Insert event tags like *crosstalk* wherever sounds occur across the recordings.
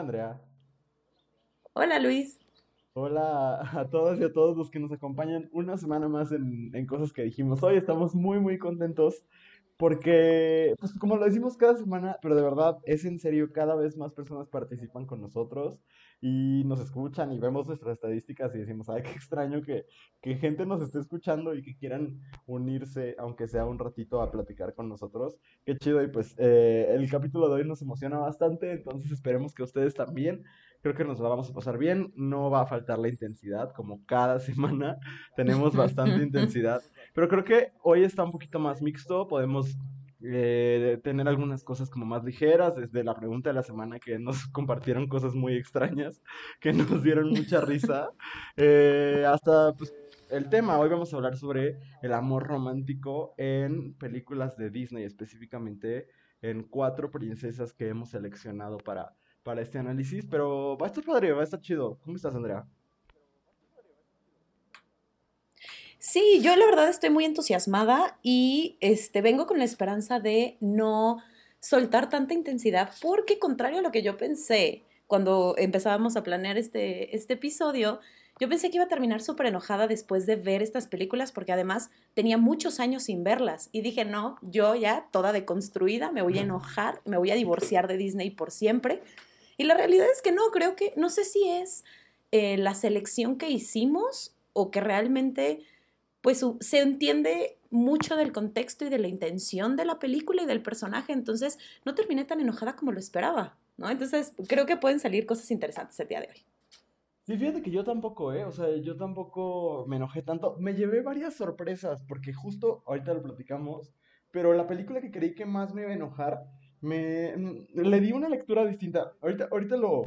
Hola Andrea. Hola Luis. Hola a todas y a todos los que nos acompañan una semana más en, en cosas que dijimos. Hoy estamos muy muy contentos porque, pues como lo decimos cada semana, pero de verdad es en serio, cada vez más personas participan con nosotros y nos escuchan y vemos nuestras estadísticas y decimos, ay, qué extraño que, que gente nos esté escuchando y que quieran unirse, aunque sea un ratito, a platicar con nosotros. Qué chido y pues eh, el capítulo de hoy nos emociona bastante, entonces esperemos que ustedes también. Creo que nos la vamos a pasar bien, no va a faltar la intensidad, como cada *laughs* semana tenemos bastante intensidad, pero creo que hoy está un poquito más mixto, podemos eh, tener algunas cosas como más ligeras, desde la pregunta de la semana que nos *laughs* compartieron cosas muy extrañas, que nos dieron mucha risa, eh, hasta pues, el tema. Hoy vamos a hablar sobre el amor romántico en películas de Disney, específicamente en cuatro princesas que hemos seleccionado para, para este análisis, pero va a estar padre, va a estar chido. ¿Cómo estás, Andrea? Sí, yo la verdad estoy muy entusiasmada y este, vengo con la esperanza de no soltar tanta intensidad, porque contrario a lo que yo pensé cuando empezábamos a planear este, este episodio, yo pensé que iba a terminar súper enojada después de ver estas películas, porque además tenía muchos años sin verlas. Y dije, no, yo ya toda deconstruida, me voy a enojar, me voy a divorciar de Disney por siempre. Y la realidad es que no, creo que, no sé si es eh, la selección que hicimos o que realmente pues se entiende mucho del contexto y de la intención de la película y del personaje, entonces no terminé tan enojada como lo esperaba, ¿no? Entonces creo que pueden salir cosas interesantes el día de hoy. Sí, fíjate que yo tampoco, ¿eh? O sea, yo tampoco me enojé tanto. Me llevé varias sorpresas, porque justo ahorita lo platicamos, pero la película que creí que más me iba a enojar, me le di una lectura distinta. Ahorita, ahorita lo,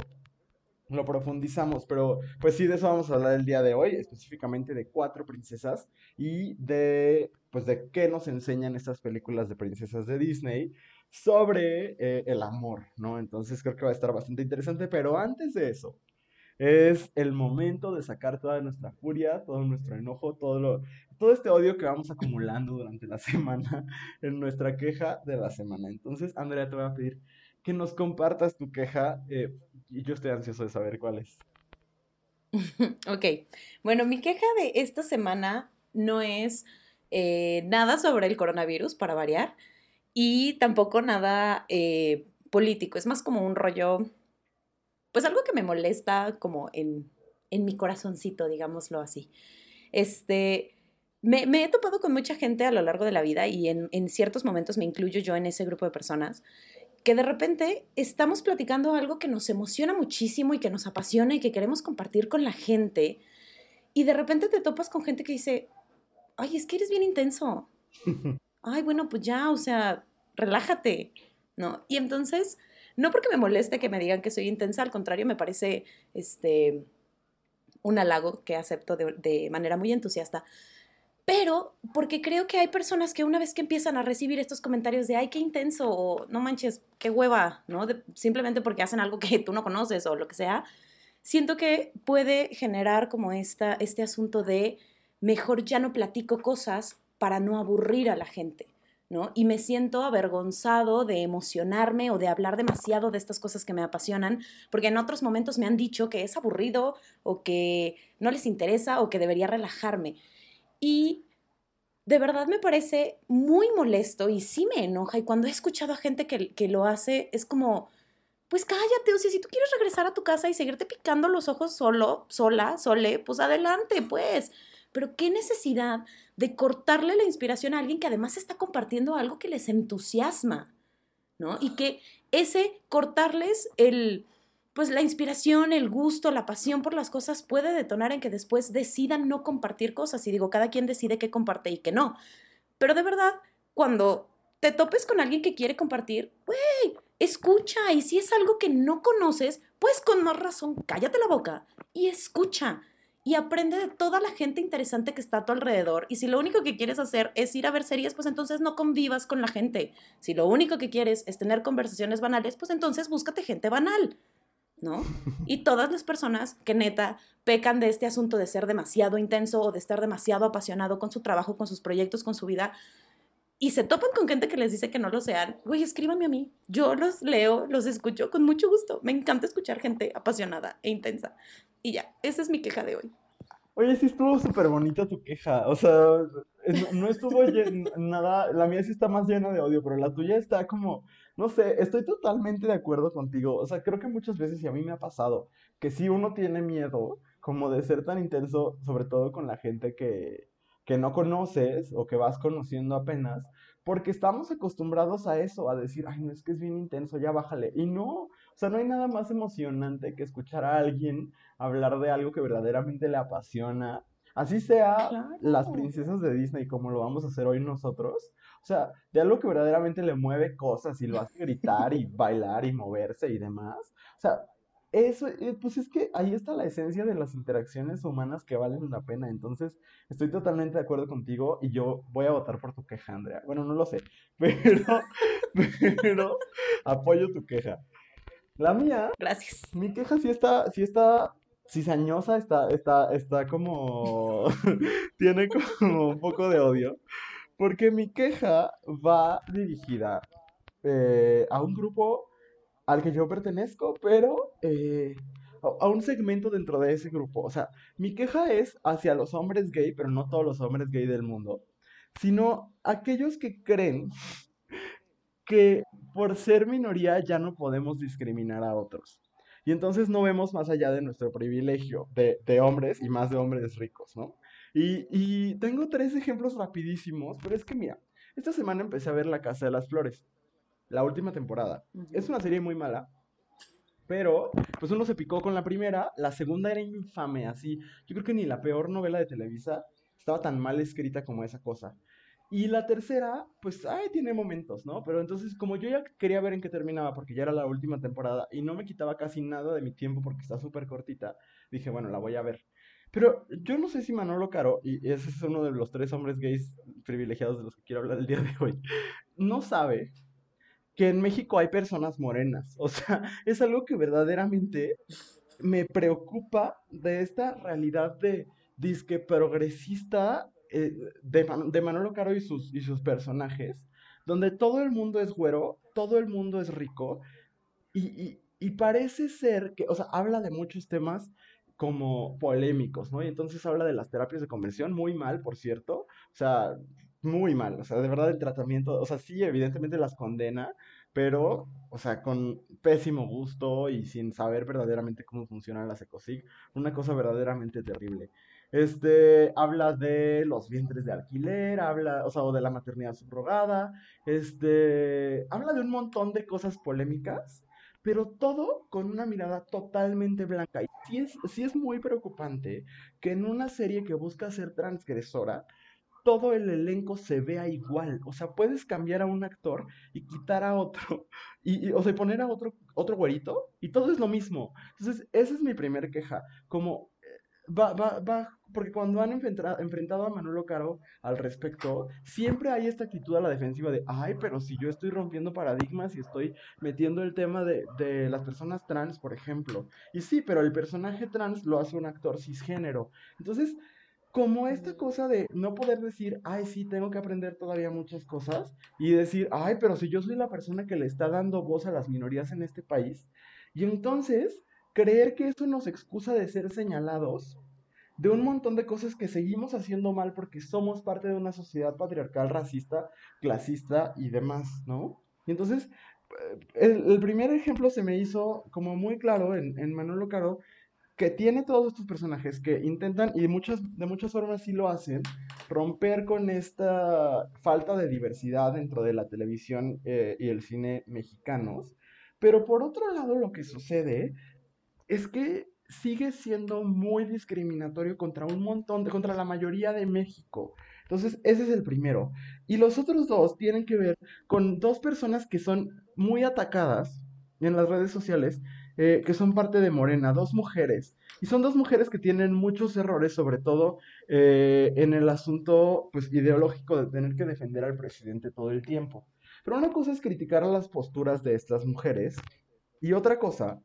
lo profundizamos, pero pues sí, de eso vamos a hablar el día de hoy, específicamente de cuatro princesas y de, pues de qué nos enseñan estas películas de princesas de Disney sobre eh, el amor, ¿no? Entonces creo que va a estar bastante interesante, pero antes de eso, es el momento de sacar toda nuestra furia, todo nuestro enojo, todo lo, todo este odio que vamos acumulando durante la *laughs* semana en nuestra queja de la semana. Entonces, Andrea, te voy a pedir que nos compartas tu queja. Eh, y yo estoy ansioso de saber cuál es. *laughs* ok, bueno, mi queja de esta semana no es eh, nada sobre el coronavirus, para variar, y tampoco nada eh, político, es más como un rollo, pues algo que me molesta como en, en mi corazoncito, digámoslo así. Este, me, me, he topado con mucha gente a lo largo de la vida y en, en ciertos momentos me incluyo yo en ese grupo de personas que de repente estamos platicando algo que nos emociona muchísimo y que nos apasiona y que queremos compartir con la gente, y de repente te topas con gente que dice, ay, es que eres bien intenso. *laughs* Ay, bueno, pues ya, o sea, relájate, ¿no? Y entonces, no porque me moleste que me digan que soy intensa, al contrario, me parece este, un halago que acepto de, de manera muy entusiasta, pero porque creo que hay personas que una vez que empiezan a recibir estos comentarios de, ay, qué intenso, o no manches, qué hueva, ¿no? simplemente porque hacen algo que tú no conoces o lo que sea, siento que puede generar como esta, este asunto de, mejor ya no platico cosas para no aburrir a la gente. ¿no? Y me siento avergonzado de emocionarme o de hablar demasiado de estas cosas que me apasionan, porque en otros momentos me han dicho que es aburrido o que no les interesa o que debería relajarme. Y de verdad me parece muy molesto y sí me enoja. Y cuando he escuchado a gente que, que lo hace, es como, pues cállate, o si tú quieres regresar a tu casa y seguirte picando los ojos solo, sola, sole, pues adelante, pues. Pero qué necesidad de cortarle la inspiración a alguien que además está compartiendo algo que les entusiasma, ¿no? Y que ese cortarles el, pues la inspiración, el gusto, la pasión por las cosas puede detonar en que después decidan no compartir cosas. Y digo, cada quien decide qué comparte y qué no. Pero de verdad, cuando te topes con alguien que quiere compartir, güey, escucha. Y si es algo que no conoces, pues con más razón, cállate la boca y escucha. Y aprende de toda la gente interesante que está a tu alrededor. Y si lo único que quieres hacer es ir a ver series, pues entonces no convivas con la gente. Si lo único que quieres es tener conversaciones banales, pues entonces búscate gente banal. ¿No? *laughs* Y todas las personas que neta pecan de este asunto de ser demasiado intenso o de estar demasiado apasionado con su trabajo, con sus proyectos, con su vida, y se topan con gente que les dice que no lo sean, güey, escríbanme a mí. Yo los leo, los escucho con mucho gusto. Me encanta escuchar gente apasionada e intensa. Y ya, esa es mi queja de hoy. Oye, sí estuvo súper bonita tu queja. O sea, no, estuvo nada. La mía sí está más llena de odio, pero la tuya está como. No sé, estoy totalmente de acuerdo contigo. O sea, creo que muchas veces, y a mí me ha pasado, que si uno tiene miedo como de ser tan intenso, sobre todo con la gente que, que no conoces o que vas conociendo apenas, porque estamos acostumbrados a eso, a decir, ay, no es que es bien intenso, ya bájale. Y no, o sea, no hay nada más emocionante que escuchar a alguien hablar de algo que verdaderamente le apasiona. Así sea las princesas de Disney, como lo vamos a hacer hoy nosotros. O sea, de algo que verdaderamente le mueve cosas y lo hace gritar y bailar y moverse y demás. O sea, eso, eh, pues es que ahí está la esencia de las interacciones humanas que valen la pena. Entonces, estoy totalmente de acuerdo contigo y yo voy a votar por tu queja, Andrea. Bueno, no lo sé, *laughs* pero, pero apoyo tu queja. La mía. Gracias. Mi queja sí está, sí está cizañosa, está, está, está como. *laughs* tiene como un poco de odio. Porque mi queja va dirigida eh, a un grupo al que yo pertenezco, pero eh, a, un segmento dentro de ese grupo. O sea, mi queja es hacia los hombres gay, pero no todos los hombres gay del mundo, sino aquellos que creen *laughs* que por ser minoría ya no podemos discriminar a otros. Y entonces no vemos más allá de nuestro privilegio de, hombres y más de hombres ricos, ¿no? Y, y tengo tres ejemplos rapidísimos, pero es que mira, esta semana empecé a ver La Casa de las Flores la última temporada. Es una serie muy mala, pero pues uno se picó con la primera, la segunda era infame, así. Yo creo que ni la peor novela de Televisa estaba tan mal escrita como esa cosa. Y la tercera, pues, ay, tiene momentos, ¿no? Pero entonces, como yo ya quería ver en qué terminaba, porque ya era la última temporada y no me quitaba casi nada de mi tiempo porque está súper cortita, dije, bueno, la voy a ver. Pero yo no sé si Manolo Caro, y ese es uno de los tres hombres gays privilegiados de los que quiero hablar el día de hoy, no sabe que en México hay personas morenas. O sea, *laughs* es algo que verdaderamente me preocupa de esta realidad de disque progresista eh, de, Manolo Caro y sus, y sus personajes, donde todo el mundo es güero, todo el mundo es rico, y, y parece ser que, o sea, habla de muchos temas como polémicos, ¿no? Y entonces habla de las terapias de conversión, muy mal, por cierto, o sea, muy mal, o sea, de verdad el tratamiento, o sea, sí, evidentemente las condena, pero, o sea, con pésimo gusto y sin saber verdaderamente cómo funcionan las ECOSIG, una cosa verdaderamente terrible. Este, habla de los vientres de alquiler, habla, o sea, o de la maternidad subrogada, este, habla de un montón de cosas polémicas, pero todo con una mirada totalmente blanca. Y sí es, sí es muy preocupante que en una serie que busca ser transgresora, todo el elenco se vea igual. O sea, puedes cambiar a un actor y quitar a otro. *laughs* Y, o sea, poner a otro, otro güerito y todo es lo mismo. Entonces, esa es mi primer queja. Como eh, va, va, va, porque cuando han enfrentado, a Manolo Caro al respecto, siempre hay esta actitud a la defensiva de, ay, pero si yo estoy rompiendo paradigmas y estoy metiendo el tema de, de las personas trans, por ejemplo. Y sí, pero el personaje trans lo hace un actor cisgénero. Entonces, como esta cosa de no poder decir, ay, sí, tengo que aprender todavía muchas cosas, y decir, ay, pero si yo soy la persona que le está dando voz a las minorías en este país, y entonces creer que eso nos excusa de ser señalados de un montón de cosas que seguimos haciendo mal porque somos parte de una sociedad patriarcal, racista, clasista y demás, ¿no? Y entonces, eh, el, primer ejemplo se me hizo como muy claro en, en Manolo Caro, que tiene todos estos personajes que intentan, y de muchas, de muchas formas sí lo hacen, romper con esta falta de diversidad dentro de la televisión eh, y el cine mexicanos. Pero por otro lado, lo que sucede es que sigue siendo muy discriminatorio contra un montón, de, contra la mayoría de México. Entonces, ese es el primero. Y los otros dos tienen que ver con dos personas que son muy atacadas en las redes sociales eh, que son parte de Morena, dos mujeres. Y son dos mujeres que tienen muchos errores, sobre todo eh, en el asunto pues, ideológico de tener que defender al presidente todo el tiempo. Pero una cosa es criticar las posturas de estas mujeres y otra cosa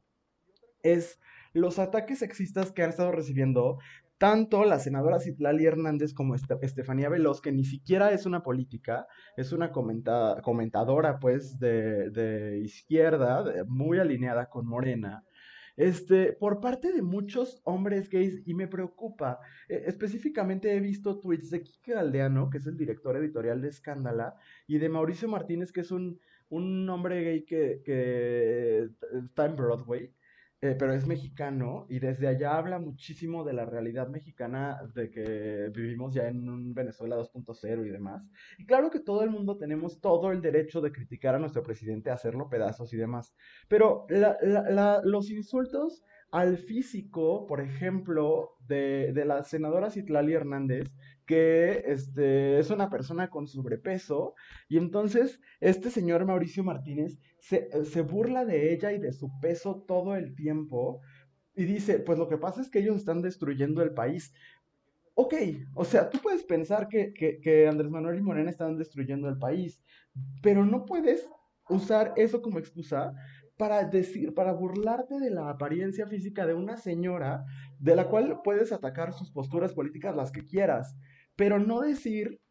es los ataques sexistas que han estado recibiendo tanto la senadora Citlali Hernández como Estefanía Veloz, que ni siquiera es una política, es una comentadora pues de, izquierda, muy alineada con Morena, este, por parte de muchos hombres gays, y me preocupa, e, específicamente he visto tweets de Kike Aldeano, que es el director editorial de Escándala, y de Mauricio Martínez, que es un, un hombre gay que, que está en Broadway, eh, pero es mexicano y desde allá habla muchísimo de la realidad mexicana, de que vivimos ya en un Venezuela 2.0 y demás. Y claro que todo el mundo tenemos todo el derecho de criticar a nuestro presidente, hacerlo pedazos y demás, pero los insultos al físico, por ejemplo, de, de la senadora Citlali Hernández, que este, es una persona con sobrepeso y entonces este señor Mauricio Martínez se, se, burla de ella y de su peso todo el tiempo y dice, pues lo que pasa es que ellos están destruyendo el país. Ok, o sea, tú puedes pensar que, que, que Andrés Manuel y Morena están destruyendo el país, pero no puedes usar eso como excusa para decir, para burlarte de la apariencia física de una señora de la cual puedes atacar sus posturas políticas las que quieras pero no decir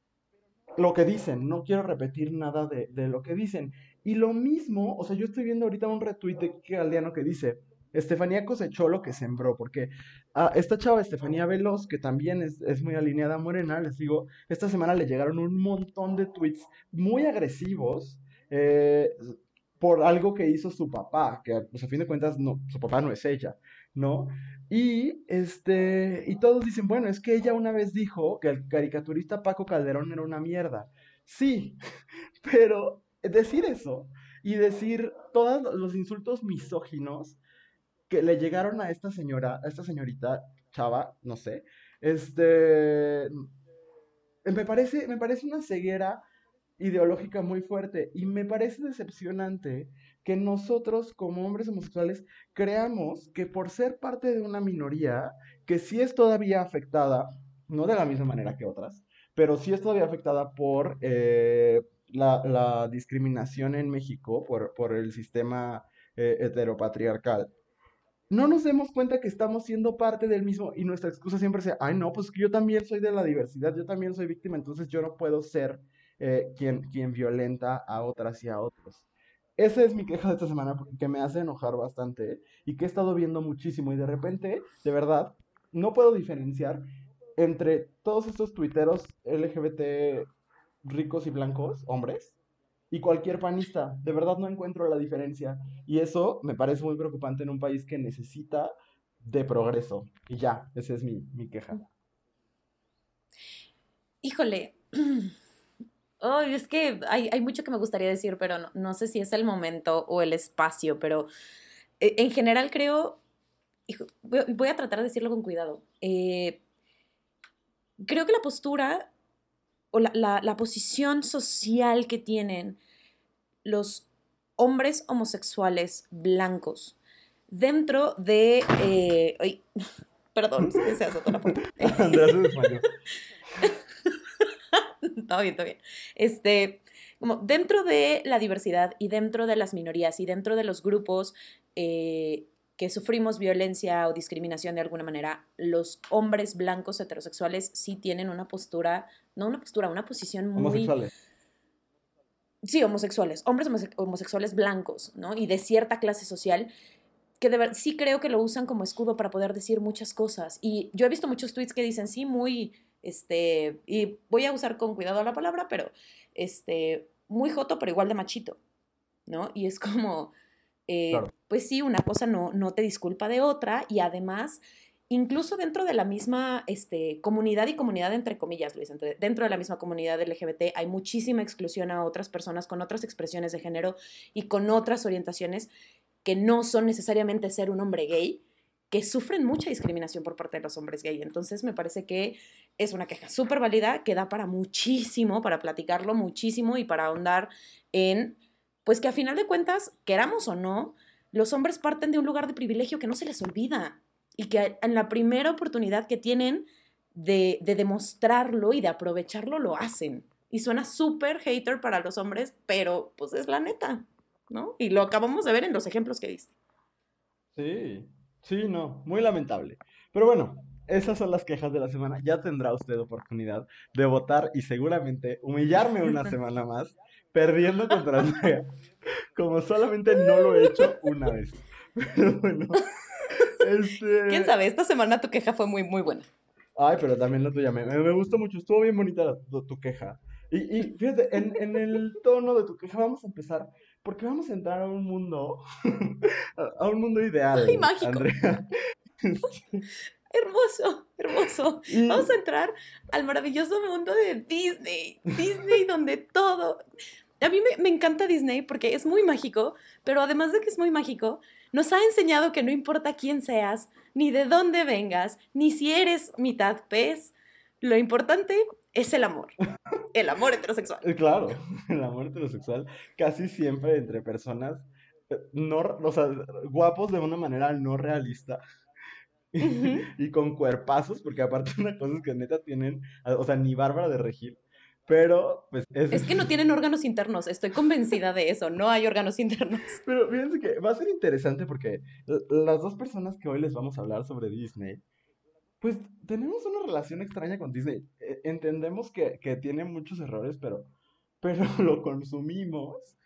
lo que dicen, no quiero repetir nada de, lo que dicen. Y lo mismo, o sea, yo estoy viendo ahorita un retweet de Kike Galdiano que dice, Estefanía cosechó lo que sembró, porque a esta chava Estefanía Veloz, que también es, muy alineada a Morena, les digo, esta semana le llegaron un montón de tweets muy agresivos eh, por algo que hizo su papá, que a fin de cuentas no, su papá no es ella, ¿no? Y, este, y todos dicen, bueno, es que ella una vez dijo que el caricaturista Paco Calderón era una mierda. Sí, *laughs* pero decir eso y decir todos los insultos misóginos que le llegaron a esta señora, a esta señorita chava, no sé, este, me parece, me parece una ceguera ideológica muy fuerte y me parece decepcionante que nosotros como hombres homosexuales creamos que por ser parte de una minoría que sí es todavía afectada, no de la misma manera que otras, pero sí es todavía afectada por eh, la, discriminación en México, por, el sistema eh, heteropatriarcal, no nos demos cuenta que estamos siendo parte del mismo y nuestra excusa siempre sea, ay no, pues yo también soy de la diversidad, yo también soy víctima, entonces yo no puedo ser eh, quien, quien violenta a otras y a otros. Esa es mi queja de esta semana porque me hace enojar bastante y que he estado viendo muchísimo y de repente, de verdad, no puedo diferenciar entre todos estos tuiteros LGBT ricos y blancos, hombres, y cualquier panista. De verdad no encuentro la diferencia. Y eso me parece muy preocupante en un país que necesita de progreso. Y ya, esa es mi, mi queja. Híjole, *clears throat* Oh, es que hay, mucho que me gustaría decir, pero no, sé si es el momento o el espacio, pero eh, en general creo, voy, a tratar de decirlo con cuidado. Eh, creo que la postura o la, posición social que tienen los hombres homosexuales blancos dentro de... Eh, *laughs* perdón, se hace toda la puerta. *laughs* *laughs* *laughs* todo bien, todo bien. Este, como dentro de la diversidad y dentro de las minorías y dentro de los grupos eh, que sufrimos violencia o discriminación de alguna manera, los hombres blancos heterosexuales sí tienen una postura, no una postura, una posición muy... Homosexuales. Sí, homosexuales, hombres homosexuales blancos, ¿no? Y de cierta clase social que de verdad sí creo que lo usan como escudo para poder decir muchas cosas. Y yo he visto muchos tweets que dicen, sí, muy este, y voy a usar con cuidado la palabra, pero este, muy joto, pero igual de machito, ¿no? Y es como, eh, pues sí, una cosa no, no te disculpa de otra y además incluso dentro de la misma este, comunidad y comunidad entre comillas, Luis, dentro de la misma comunidad LGBT hay muchísima exclusión a otras personas con otras expresiones de género y con otras orientaciones que no son necesariamente ser un hombre gay, que sufren mucha discriminación por parte de los hombres gay. Entonces me parece que es una queja súper válida que da para muchísimo, para platicarlo muchísimo y para ahondar en, pues que a final de cuentas, queramos o no, los hombres parten de un lugar de privilegio que no se les olvida y que en la primera oportunidad que tienen de, de demostrarlo y de aprovecharlo, lo hacen. Y suena súper hater para los hombres, pero pues es la neta, ¿no? Y lo acabamos de ver en los ejemplos que diste. Sí, Sí, no, muy lamentable. Pero bueno, esas son las quejas de la semana. Ya tendrá usted oportunidad de votar y seguramente humillarme una *laughs* semana más, perdiendo contra Andrea, como solamente no lo he hecho una vez. *laughs* Pero bueno. Este... ¿Quién sabe? Esta semana tu queja fue muy, muy buena. Ay, pero también la tuya. Me, me gustó mucho. Estuvo bien bonita tu, queja. Y, y fíjate, en, en, el tono de tu queja vamos a empezar porque vamos a entrar a un mundo, *laughs* a un mundo ideal. Ay, mágico. Andrea. *laughs* hermoso, hermoso. Vamos a entrar al maravilloso mundo de Disney. Disney donde todo... A mí me, me, encanta Disney porque es muy mágico, pero además de que es muy mágico, nos ha enseñado que no importa quién seas, ni de dónde vengas, ni si eres mitad pez, lo importante es el amor. El amor heterosexual. Claro, *laughs* el amor heterosexual casi siempre entre personas eh, no, o sea, guapos de una manera no realista. *laughs* y con cuerpazos, porque aparte una cosa es que neta tienen, o sea, ni Bárbara de Regil pero, pues es... es... que no tienen órganos internos, estoy convencida de eso, no hay órganos internos. *laughs* Pero fíjense que va a ser interesante porque las dos personas que hoy les vamos a hablar sobre Disney, pues tenemos una relación extraña con Disney. E, entendemos que, que tiene muchos errores, pero, pero *laughs* lo consumimos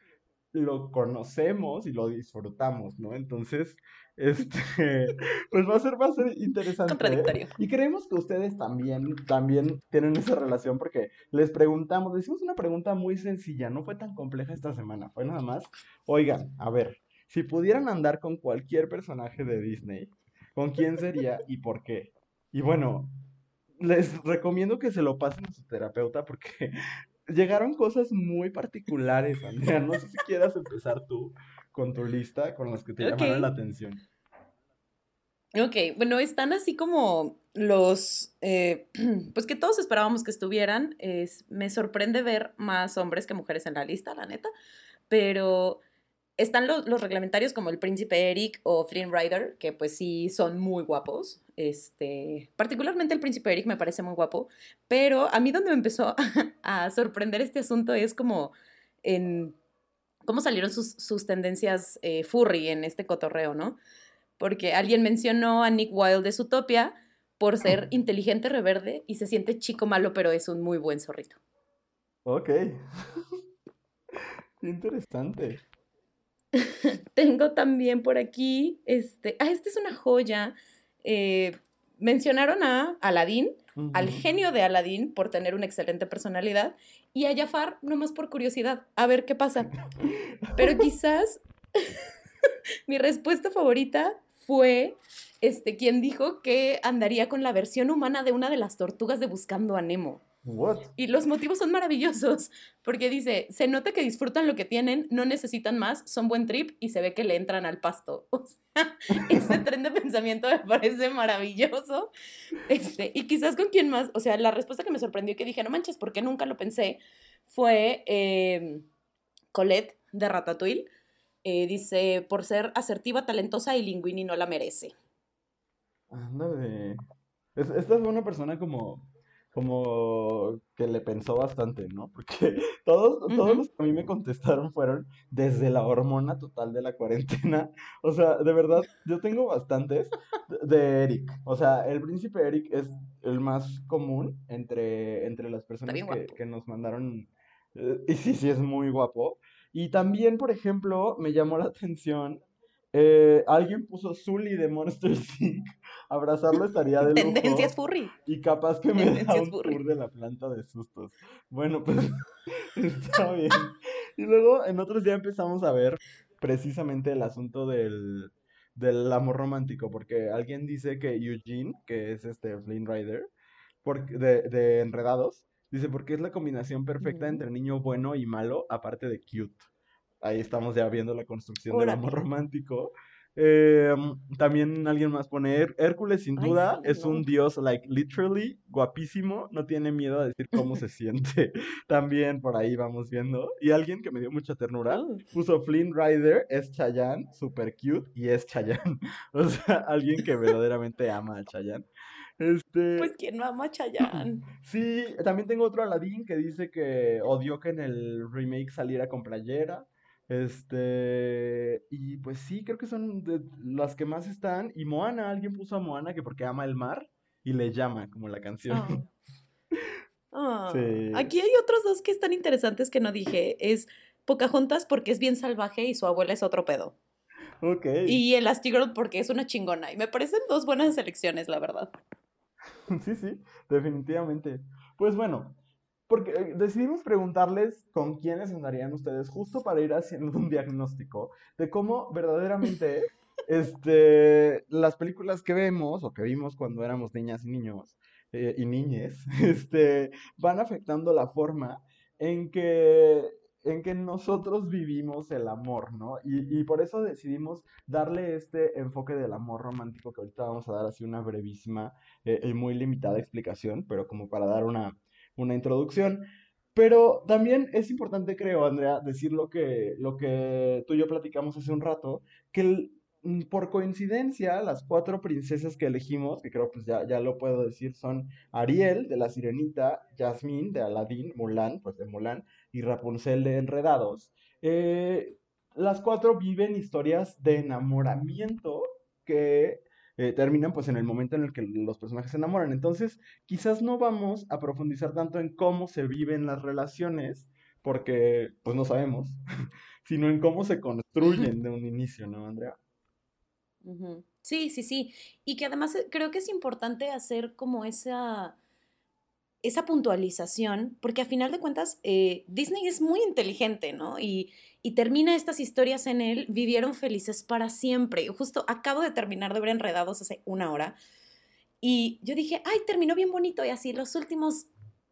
lo conocemos y lo disfrutamos, ¿no? Entonces, este, *laughs* pues va a ser, va a ser interesante. Contradictorio. Y creemos que ustedes también, también tienen esa relación porque les preguntamos, decimos una pregunta muy sencilla, no fue tan compleja esta semana, fue nada más, oigan, a ver, si pudieran andar con cualquier personaje de Disney, ¿con quién sería y por qué? Y bueno, les recomiendo que se lo pasen a su terapeuta porque *laughs* llegaron cosas muy particulares, Andrea. No sé si quieras empezar tú con tu lista, con las que te llamaron la atención. Ok, bueno, están así como los, eh, *clears throat* pues que todos esperábamos que estuvieran. Es, me sorprende ver más hombres que mujeres en la lista, la neta, pero están los, los reglamentarios como el príncipe Eric o Flynn Rider, que pues sí son muy guapos. Este, particularmente el príncipe Eric me parece muy guapo, pero a mí donde me empezó *laughs* a sorprender este asunto es como en cómo salieron sus, sus tendencias eh, furry en este cotorreo, ¿no? Porque alguien mencionó a Nick Wilde de Zootopia por ser *clears throat* inteligente, reverde y se siente chico malo, pero es un muy buen zorrito. Ok. *laughs* Interesante. *laughs* Tengo también por aquí, este, ah, esta es una joya eh, mencionaron a Aladín, al genio de Aladín por tener una excelente personalidad, y a Jafar nomás por curiosidad, a ver qué pasa. Pero quizás *laughs* mi respuesta favorita fue este, quien dijo que andaría con la versión humana de una de las tortugas de Buscando a Nemo. Y los motivos son maravillosos, porque dice, se nota que disfrutan lo que tienen, no necesitan más, son buen trip y se ve que le entran al pasto. *laughs* O sea, ese tren de pensamiento me parece maravilloso. Este, y quizás con quien más, o sea, la respuesta que me sorprendió y que dije, no manches, porque nunca lo pensé, fue eh, Colette de Ratatouille. Eh, dice, por ser asertiva, talentosa y Linguini no la merece. Ándale. Esta es una persona como como que le pensó bastante, ¿no? Porque *laughs* todos, todos los que a mí me contestaron fueron desde la hormona total de la cuarentena. *laughs* O sea, de verdad, yo tengo bastantes de Eric. O sea, el príncipe Eric es el más común entre, entre las personas que, que, nos mandaron. Eh, y sí, sí, es muy guapo. Y también, por ejemplo, me llamó la atención eh, alguien puso Zully de Monster Inc. Abrazarlo estaría de lujo. Tendencias furry. Y capaz que me da un tour de la planta de sustos. Bueno, pues *laughs* está bien. Y luego en otros ya empezamos a ver precisamente el asunto del, del amor romántico, porque alguien dice que Eugene, que es este Flynn Rider, de, de Enredados, dice porque es la combinación perfecta entre niño bueno y malo, aparte de cute ahí estamos ya viendo la construcción del amor romántico. Em, también alguien más pone, Hércules sin duda es un dios, like, literally, guapísimo, no tiene miedo a decir cómo se siente. *laughs* También por ahí vamos viendo. Y alguien que me dio mucha ternura, oh. puso Flynn Rider, es Chayanne, super cute, y es Chayanne. *laughs* O sea, alguien que verdaderamente ama a Chayanne. Este... Pues quién no ama a Chayanne. *laughs* Sí, también tengo otro Aladdin que dice que odió que en el remake saliera con playera. Este, y pues sí, creo que son de las que más están. Y Moana, alguien puso a Moana que porque ama el mar. y le llama, como la canción. Oh. Ah, *laughs* aquí hay otros dos que están interesantes que no dije. Es Pocahontas porque es bien salvaje y su abuela es otro pedo. Ok. Y Elastigirl porque es una chingona. Y me parecen dos buenas elecciones, la verdad. *laughs* Sí, sí, definitivamente. Pues bueno, porque eh, decidimos preguntarles con quiénes andarían ustedes justo para ir haciendo un diagnóstico de cómo verdaderamente *laughs* este, las películas que vemos o que vimos cuando éramos niñas y niños eh, y niñes *laughs* este, van afectando la forma en que en que nosotros vivimos el amor, ¿no? Y, por eso decidimos darle este enfoque del amor romántico que ahorita vamos a dar así una brevísima eh, y muy limitada explicación, pero como para dar una, una introducción. Pero también es importante, creo, Andrea, decir lo que, lo que tú y yo platicamos hace un rato, que mm, por coincidencia, las cuatro princesas que elegimos, que creo pues ya, ya lo puedo decir, son Ariel, de La Sirenita, Jasmine, de Aladdin, Mulan, pues de Mulan, y Rapunzel de Enredados. Eh, las cuatro viven historias de enamoramiento que eh, terminan pues en el momento en el que los personajes se enamoran. Entonces, quizás no vamos a profundizar tanto en cómo se viven las relaciones, porque pues no sabemos, *laughs* sino en cómo se construyen de un inicio, ¿no, Andrea? Sí, sí, sí. Y que además eh, creo que es importante hacer como esa esa puntualización, porque a final de cuentas eh, Disney es muy inteligente, ¿no? Y, termina estas historias en él, vivieron felices para siempre. Justo acabo de terminar de ver Enredados hace una hora y yo dije, ay, terminó bien bonito y así los últimos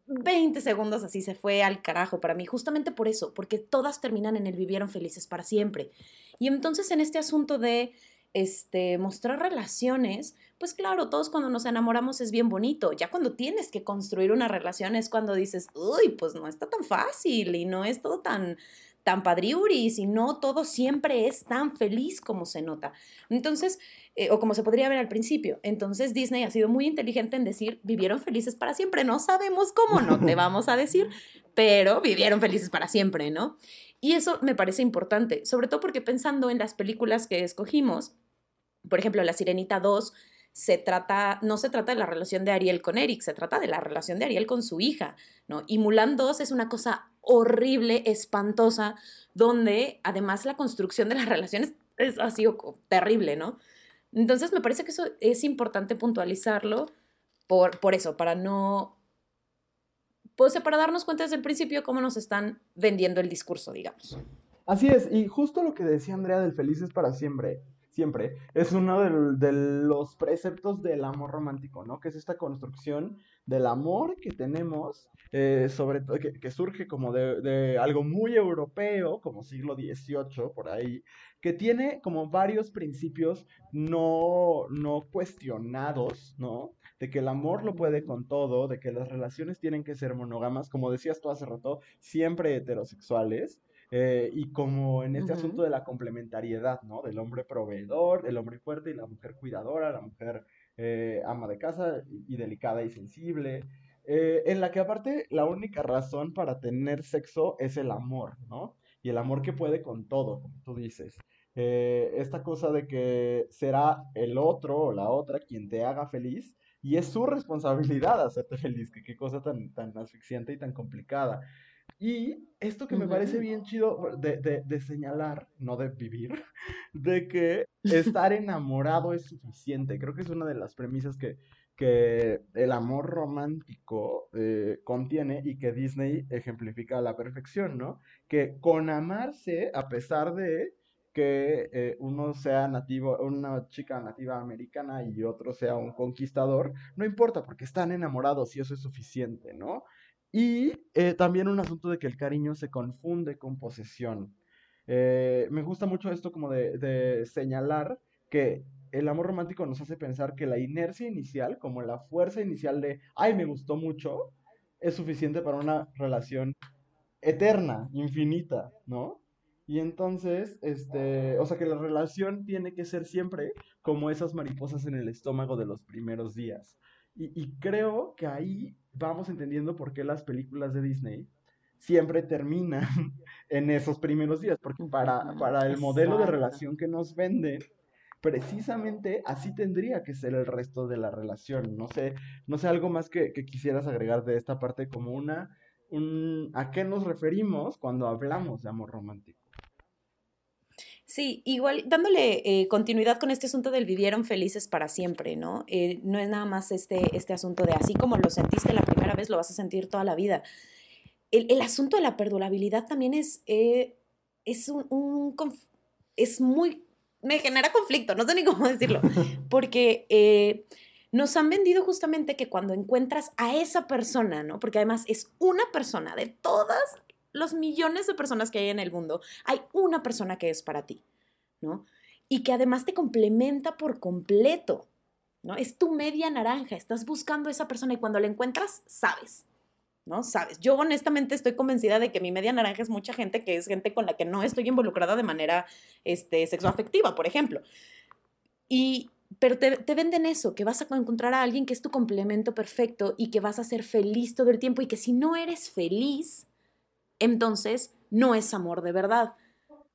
20 segundos así se fue al carajo para mí, justamente por eso, porque todas terminan en el vivieron felices para siempre. Y entonces en este asunto de este, mostrar relaciones, pues claro, todos cuando nos enamoramos es bien bonito. Ya cuando tienes que construir una relación es cuando dices, uy, pues no está tan fácil y no es todo tan, tan padriuris y no todo siempre es tan feliz como se nota. Entonces, eh, o como se podría ver al principio. Entonces Disney ha sido muy inteligente en decir, vivieron felices para siempre. No sabemos cómo, no te *laughs* vamos a decir, pero vivieron felices para siempre, ¿no? Y eso me parece importante, sobre todo porque pensando en las películas que escogimos, por ejemplo, La Sirenita 2 se trata, no se trata de la relación de Ariel con Eric, se trata de la relación de Ariel con su hija, ¿no? Y Mulan 2 es una cosa horrible, espantosa, donde además la construcción de las *laughs* relaciones es, ha sido terrible, ¿no? Entonces me parece que eso es importante puntualizarlo por, por eso, para no pues para darnos cuenta desde el principio cómo nos están vendiendo el discurso, digamos. Así es, y justo lo que decía Andrea del felices para siempre, siempre, es uno de, los preceptos del amor romántico, ¿no? Que es esta construcción del amor que tenemos, eh, sobre todo, que, surge como de, algo muy europeo, como siglo XVIII, por ahí, que tiene como varios principios no, no cuestionados, ¿no? de que el amor lo puede con todo, de que las relaciones tienen que ser monógamas, como decías tú hace rato, siempre heterosexuales. Eh, y como en este asunto de la complementariedad, ¿no? Del hombre proveedor, del hombre fuerte y la mujer cuidadora, la mujer eh, ama de casa y, delicada y sensible, eh, en la que aparte la única razón para tener sexo es el amor, ¿no? Y el amor que puede con todo, como tú dices. esta cosa de que será el otro o la otra quien te haga feliz y es su responsabilidad hacerte feliz, que qué cosa tan, tan asfixiante y tan complicada. Y esto que me parece bien chido de, de, señalar, no de vivir, *laughs* de que *laughs* estar enamorado es suficiente. Creo que es una de las premisas que, que el amor romántico eh, contiene y que Disney ejemplifica a la perfección, ¿no? Que con amarse, a pesar de que eh, uno sea nativo, una chica nativa americana y otro sea un conquistador, no importa porque están enamorados y eso es suficiente, ¿no? Y eh, también un asunto de que el cariño se confunde con posesión. Eh, me gusta mucho esto como de, de señalar que el amor romántico nos hace pensar que la inercia inicial, como la fuerza inicial de, ay, me gustó mucho, es suficiente para una relación eterna, infinita, ¿no? Y entonces, este, o sea que la relación tiene que ser siempre como esas mariposas en el estómago de los primeros días. Y, creo que ahí vamos entendiendo por qué las películas de Disney siempre terminan *laughs* en esos primeros días, porque para, para el modelo de relación que nos venden, precisamente así tendría que ser el resto de la relación. No sé, no sé algo más que, que quisieras agregar de esta parte como una, un, ¿a qué nos referimos cuando hablamos de amor romántico? Sí, igual dándole eh, continuidad con este asunto del vivieron felices para siempre, ¿no? Eh, no es nada más este, este asunto de así como lo sentiste la primera vez, lo vas a sentir toda la vida. El, asunto de la perdurabilidad también es, eh, es un, es muy, me genera conflicto, no sé ni cómo decirlo, *laughs* porque nos han vendido justamente que cuando encuentras a esa persona, ¿no? Porque además es una persona de todas los millones de personas que hay en el mundo, hay una persona que es para ti, ¿no? Y que además te complementa por completo, ¿no? Es tu media naranja, estás buscando esa persona y cuando la encuentras, sabes, ¿no? Sabes. Yo honestamente estoy convencida de que mi media naranja es mucha gente que es gente con la que no estoy involucrada de manera este, sexoafectiva, por ejemplo. Y, pero te, te, venden eso, que vas a encontrar a alguien que es tu complemento perfecto y que vas a ser feliz todo el tiempo y que si no eres feliz, entonces no es amor de verdad.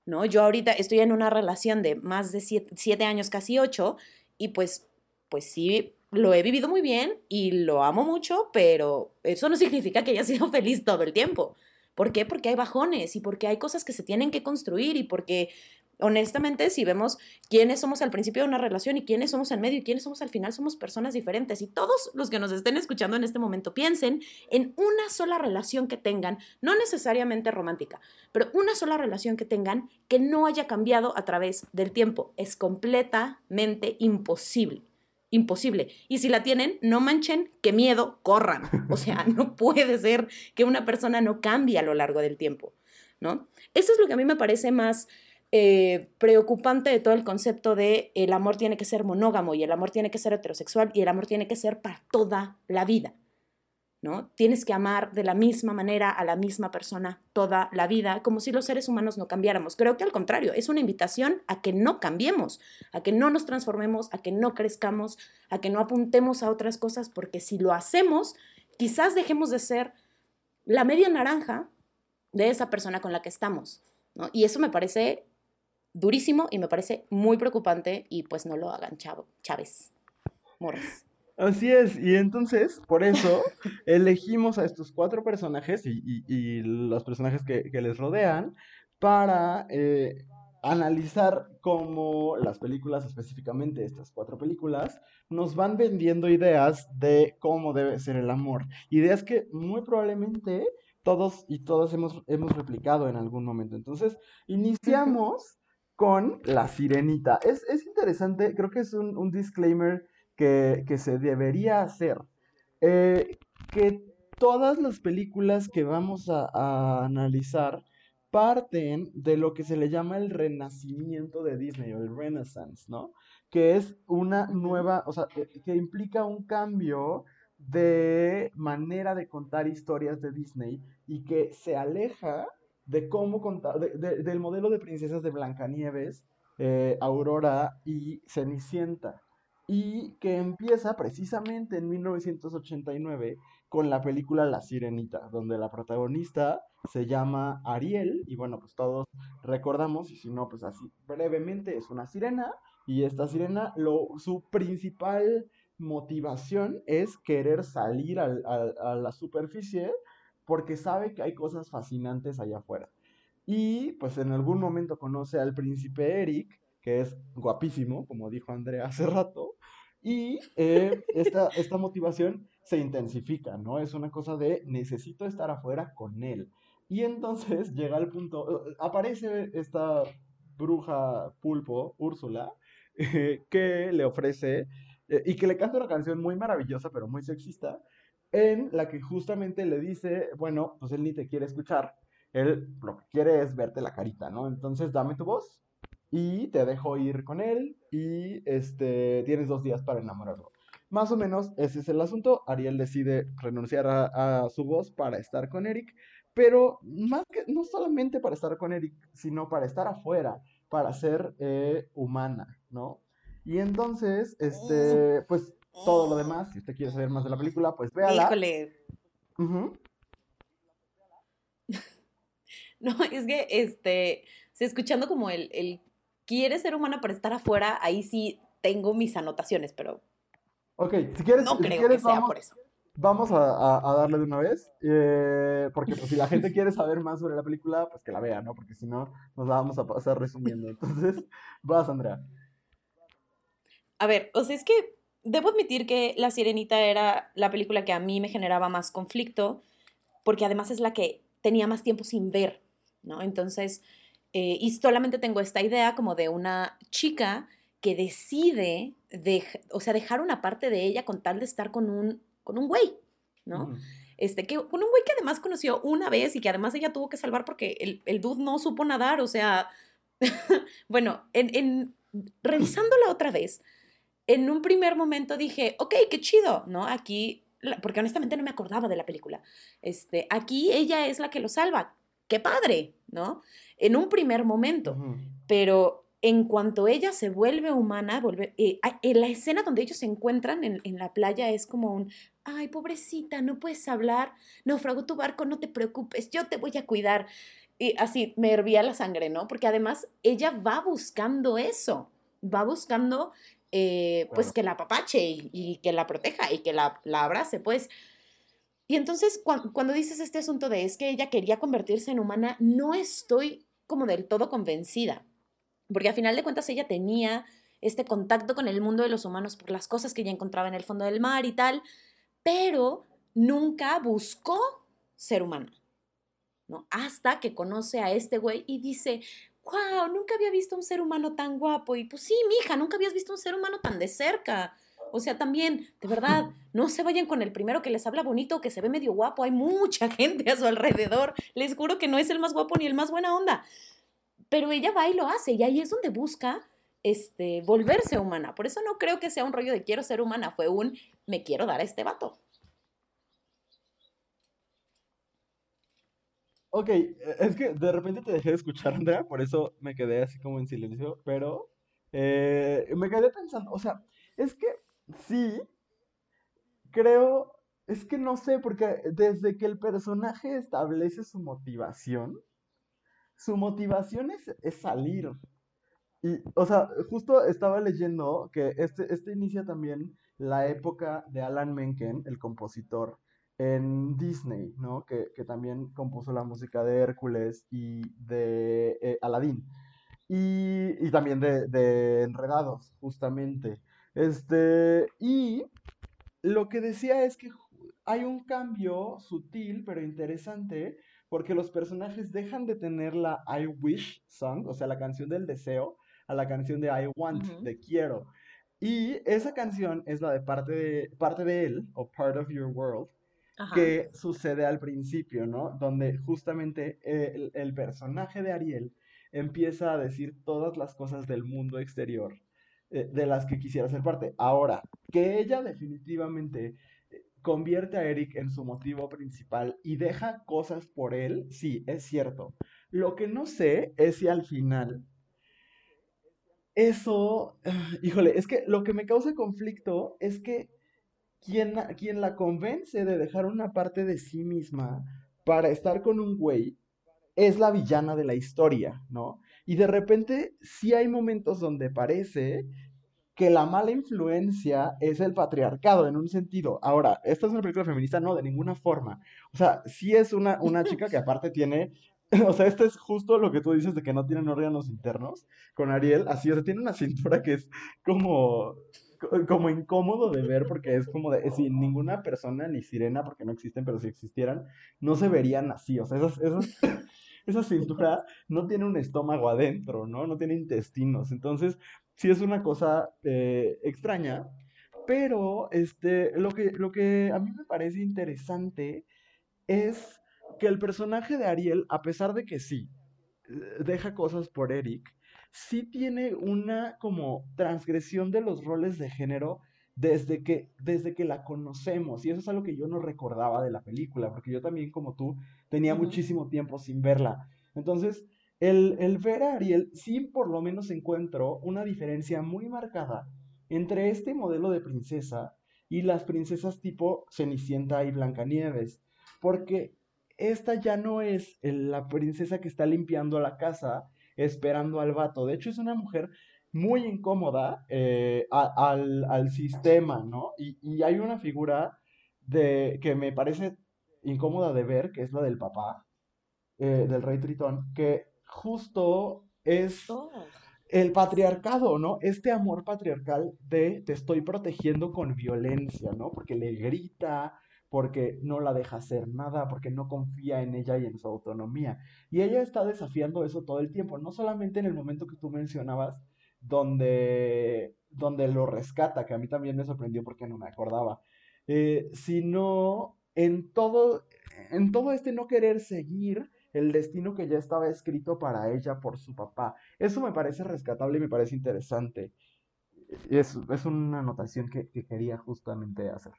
¿no? Yo ahorita estoy en una relación de más de siete, años, casi ocho, y pues, pues sí, lo he vivido muy bien y lo amo mucho, pero eso no *laughs* significa que haya sido feliz todo el tiempo. ¿Por qué? Porque hay bajones y porque hay cosas que se tienen que construir y porque honestamente, si vemos quiénes somos al principio de una relación y quiénes somos en medio y quiénes somos al final, somos personas diferentes. Y todos los que nos estén escuchando en este momento piensen en una sola relación que tengan, no necesariamente romántica, pero una sola relación que tengan que no haya cambiado a través del tiempo. Es completamente imposible. Imposible. Y si la tienen, no manchen, qué miedo, corran. *laughs* O sea, no puede ser que una persona no cambie a lo largo del tiempo, ¿no? Eso es lo que a mí me parece más eh, preocupante de todo el concepto de el amor tiene que ser monógamo y el amor tiene que ser heterosexual y el amor tiene que ser para toda la vida. ¿no? Tienes que amar de la misma manera a la misma persona toda la vida, como si los seres humanos no cambiáramos. Creo que al contrario, es una invitación a que no cambiemos, a que no nos transformemos, a que no crezcamos, a que no apuntemos a otras cosas, porque si lo hacemos, quizás dejemos de ser la media naranja de esa persona con la que estamos. ¿no? Y eso me parece durísimo y me parece muy preocupante y pues no lo hagan, chavo, Chávez, Morris. Así es, y entonces, por eso, *laughs* elegimos a estos cuatro personajes y, los personajes que, les rodean para eh, analizar cómo las películas, específicamente estas cuatro películas, nos van vendiendo ideas de cómo debe ser el amor. Ideas que muy probablemente todos y todas hemos, hemos replicado en algún momento. Entonces, iniciamos con La Sirenita. Es, interesante, creo que es un, disclaimer que, se debería hacer. Eh, que todas las películas que vamos a, analizar parten de lo que se le llama el renacimiento de Disney o el Renaissance, ¿no? Que es una nueva, o sea, que implica un cambio de manera de contar historias de Disney y que se aleja de cómo contar, del modelo de princesas de Blancanieves, eh, Aurora y Cenicienta. Y que empieza precisamente en 1989 con la película La Sirenita, donde la protagonista se llama Ariel, y bueno, pues todos recordamos, y si no, pues así brevemente es una sirena, y esta sirena, lo, su principal motivación es querer salir a la superficie porque sabe que hay cosas fascinantes allá afuera. Y pues en algún momento conoce al príncipe Eric, que es guapísimo, como dijo Andrea hace rato, y eh, esta, esta motivación se intensifica, ¿no? Es una cosa de necesito estar afuera con él. Y entonces *laughs* llega el punto, eh, aparece esta bruja pulpo, Úrsula, *laughs* que le ofrece eh, y que le canta una canción muy maravillosa, pero muy sexista, en la que justamente le dice, bueno, pues él ni te quiere escuchar, él lo que quiere es verte la carita, ¿no? Entonces dame tu voz y te dejo ir con él y este, tienes dos días para enamorarlo. Más o menos ese es el asunto. Ariel decide renunciar a, su voz para estar con Eric, pero más que, no solamente para estar con Eric, sino para estar afuera, para ser eh, humana, ¿no? Y entonces, este, pues todo lo demás, si usted quiere saber más de la película, pues véala. Híjole. *laughs* no, es que, este, escuchando como el, quiere ser humana para estar afuera, ahí sí tengo mis anotaciones, pero Ok, si quieres, no si creo quieres, que sea vamos, por eso. vamos a, a- a darle de una vez. eh, porque pues, si la gente quiere saber más sobre la película, pues que la vea, ¿no? Porque si no, nos la vamos a pasar resumiendo. Entonces, *laughs* vas, Andrea. A ver, o sea, es que debo admitir que La Sirenita era la película que a mí me generaba más conflicto, porque además es la que tenía más tiempo sin ver, ¿no? Entonces, eh, y solamente tengo esta idea como de una chica que decide, o sea, dejar una parte de ella con tal de estar con un, con un güey, ¿no? Este, que, con un güey que además conoció una vez y que además ella tuvo que salvar porque el, el dude no supo nadar, o sea, *laughs* bueno, en, en, revisándola otra vez, en un primer momento dije, ok, qué chido, ¿no? Aquí, porque honestamente no me acordaba de la película, este, aquí ella es la que lo salva, qué padre, ¿no? En un primer momento, pero en cuanto ella se vuelve humana, vuelve, eh, en la escena donde ellos se encuentran en, en la playa es como un, ay, pobrecita, no puedes hablar, naufragó tu barco, no te preocupes, yo te voy a cuidar. Y así me hervía la sangre, ¿no? Porque además ella va buscando eso, va buscando eh, pues que la apapache y, y que la proteja y que la, la abrace, pues. Y entonces cuan- cuando dices este asunto de es que ella quería convertirse en humana, no estoy como del todo convencida, porque a final de cuentas ella tenía este contacto con el mundo de los humanos por las cosas que ella encontraba en el fondo del mar y tal, pero nunca buscó ser humana, ¿no? Hasta que conoce a este güey y dice, wow, nunca había visto un ser humano tan guapo. Y pues sí, mija, nunca habías visto un ser humano tan de cerca. O sea, también, de verdad, *laughs* no se vayan con el primero que les habla bonito, que se ve medio guapo. Hay mucha *laughs* gente a su alrededor. Les juro que no es el más guapo ni el más buena onda. Pero ella va y lo hace, y ahí es donde busca este, volverse humana. Por eso no creo que sea un rollo de quiero ser humana, fue un me quiero dar a este vato. Ok, eh, es que de repente te dejé de escuchar, Andrea, por eso me quedé así como en silencio, pero eh, me quedé pensando, o sea, es que sí, creo, es que no sé, porque desde que el personaje establece su motivación, su motivación es, es salir. Y, o sea, justo estaba leyendo que este, este inicia también la época de Alan Menken, el compositor, en Disney, ¿no? Que, que también compuso la música de Hércules y de eh, Aladdin. Y, y también de, de Enredados, justamente. Este, y lo que decía es que hay un cambio sutil pero interesante porque los personajes dejan de tener la I wish song, o sea, la canción del deseo, a la canción de I want, Ujú. de quiero. Y esa canción es la de parte de, parte de él, o Part of Your World, Que sucede al principio, ¿no? Donde justamente eh, el, personaje de Ariel empieza a decir todas las cosas del mundo exterior eh, de las que quisiera ser parte. Ahora, que ella definitivamente eh, convierte a Eric en su motivo principal y deja cosas por él, sí, es cierto. Lo que no sé es si al final eso, *sighs* híjole, es que lo que me causa conflicto es que quien, quien la convence de dejar una parte de sí misma para estar con un güey es la villana de la historia, ¿no? Y de repente sí hay momentos donde parece que la mala influencia es el patriarcado en un sentido. Ahora, ¿esta es una película feminista? No, de ninguna forma. O sea, sí es una, una chica que aparte tiene, *laughs* o sea, esto es justo lo que tú dices de que no tienen órganos internos con Ariel, así, o sea, tiene una cintura que es como, co- como incómodo de ver porque es como de, si ninguna persona ni sirena, porque no existen, pero si existieran, no se verían así, o sea, esas, esas, *laughs* esa cintura no tiene un estómago adentro, ¿no? No tiene intestinos, entonces sí es una cosa eh, extraña, pero este, lo que, lo que a mí me parece interesante es que el personaje de Ariel, a pesar de que sí, eh, deja cosas por Eric, sí tiene una como transgresión de los roles de género desde que, desde que la conocemos. Y eso es algo que yo no recordaba de la película, porque yo también, como tú, tenía muchísimo tiempo sin verla. Entonces, el, el ver a Ariel, sí por lo menos encuentro una diferencia muy marcada entre este modelo de princesa y las princesas tipo Cenicienta y Blancanieves. Porque esta ya no es el- la princesa que está limpiando la casa esperando al vato. De hecho, es una mujer muy incómoda eh, al, sistema, ¿no? Y, y, hay una figura de, que me parece incómoda de ver, que es la del papá, eh, del rey Tritón, que justo es oh. el patriarcado, ¿no? Este amor patriarcal de te estoy protegiendo con violencia, ¿no? Porque le grita, porque no la deja hacer nada, porque no confía en ella y en su autonomía. Y ella está desafiando eso todo el tiempo, no solamente en el momento que tú mencionabas, donde, donde lo rescata, que a mí también me sorprendió porque no me acordaba, eh, sino en todo, en todo este no querer seguir el destino que ya estaba escrito para ella por su papá. Eso me parece rescatable y me parece interesante. Es, es una anotación que, que quería justamente hacer.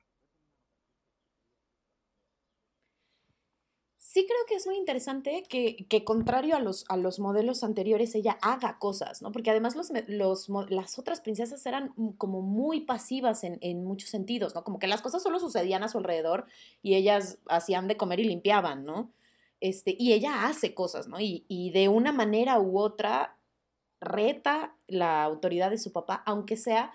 Sí creo que es muy interesante que, que contrario a los, a los modelos anteriores, ella haga cosas, ¿no? Porque además los, los, las otras princesas eran como muy pasivas en, en, muchos sentidos, ¿no? Como que las cosas solo sucedían a su alrededor y ellas hacían de comer y limpiaban, ¿no? Este, y ella hace cosas, ¿no? Y, y de una manera u otra reta la autoridad de su papá, aunque sea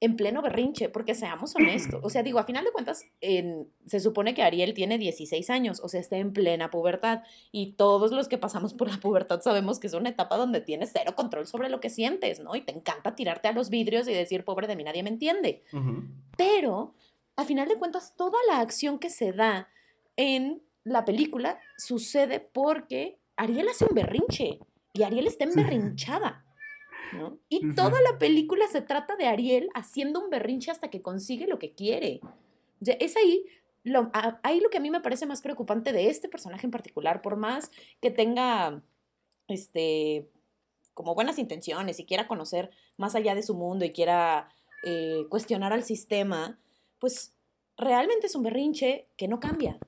en pleno berrinche, porque seamos honestos. O sea, digo, a final de cuentas, se supone que Ariel tiene 16 años, o sea, está en plena pubertad. Y todos los que pasamos por la pubertad sabemos que es una etapa donde tienes cero control sobre lo que sientes, ¿no? Y te encanta tirarte a los vidrios y decir, pobre de mí, nadie me entiende. Pero, a final de cuentas, toda la acción que se da en la película sucede porque Ariel hace un berrinche y Ariel está emberrinchada. Y toda la película se trata de Ariel haciendo un berrinche hasta que consigue lo que quiere. es ahí lo, ahí lo que a mí me parece más preocupante de este personaje en particular, por más que tenga este como buenas intenciones y quiera conocer más allá de su mundo y quiera eh, cuestionar al sistema, pues realmente es un berrinche que no cambia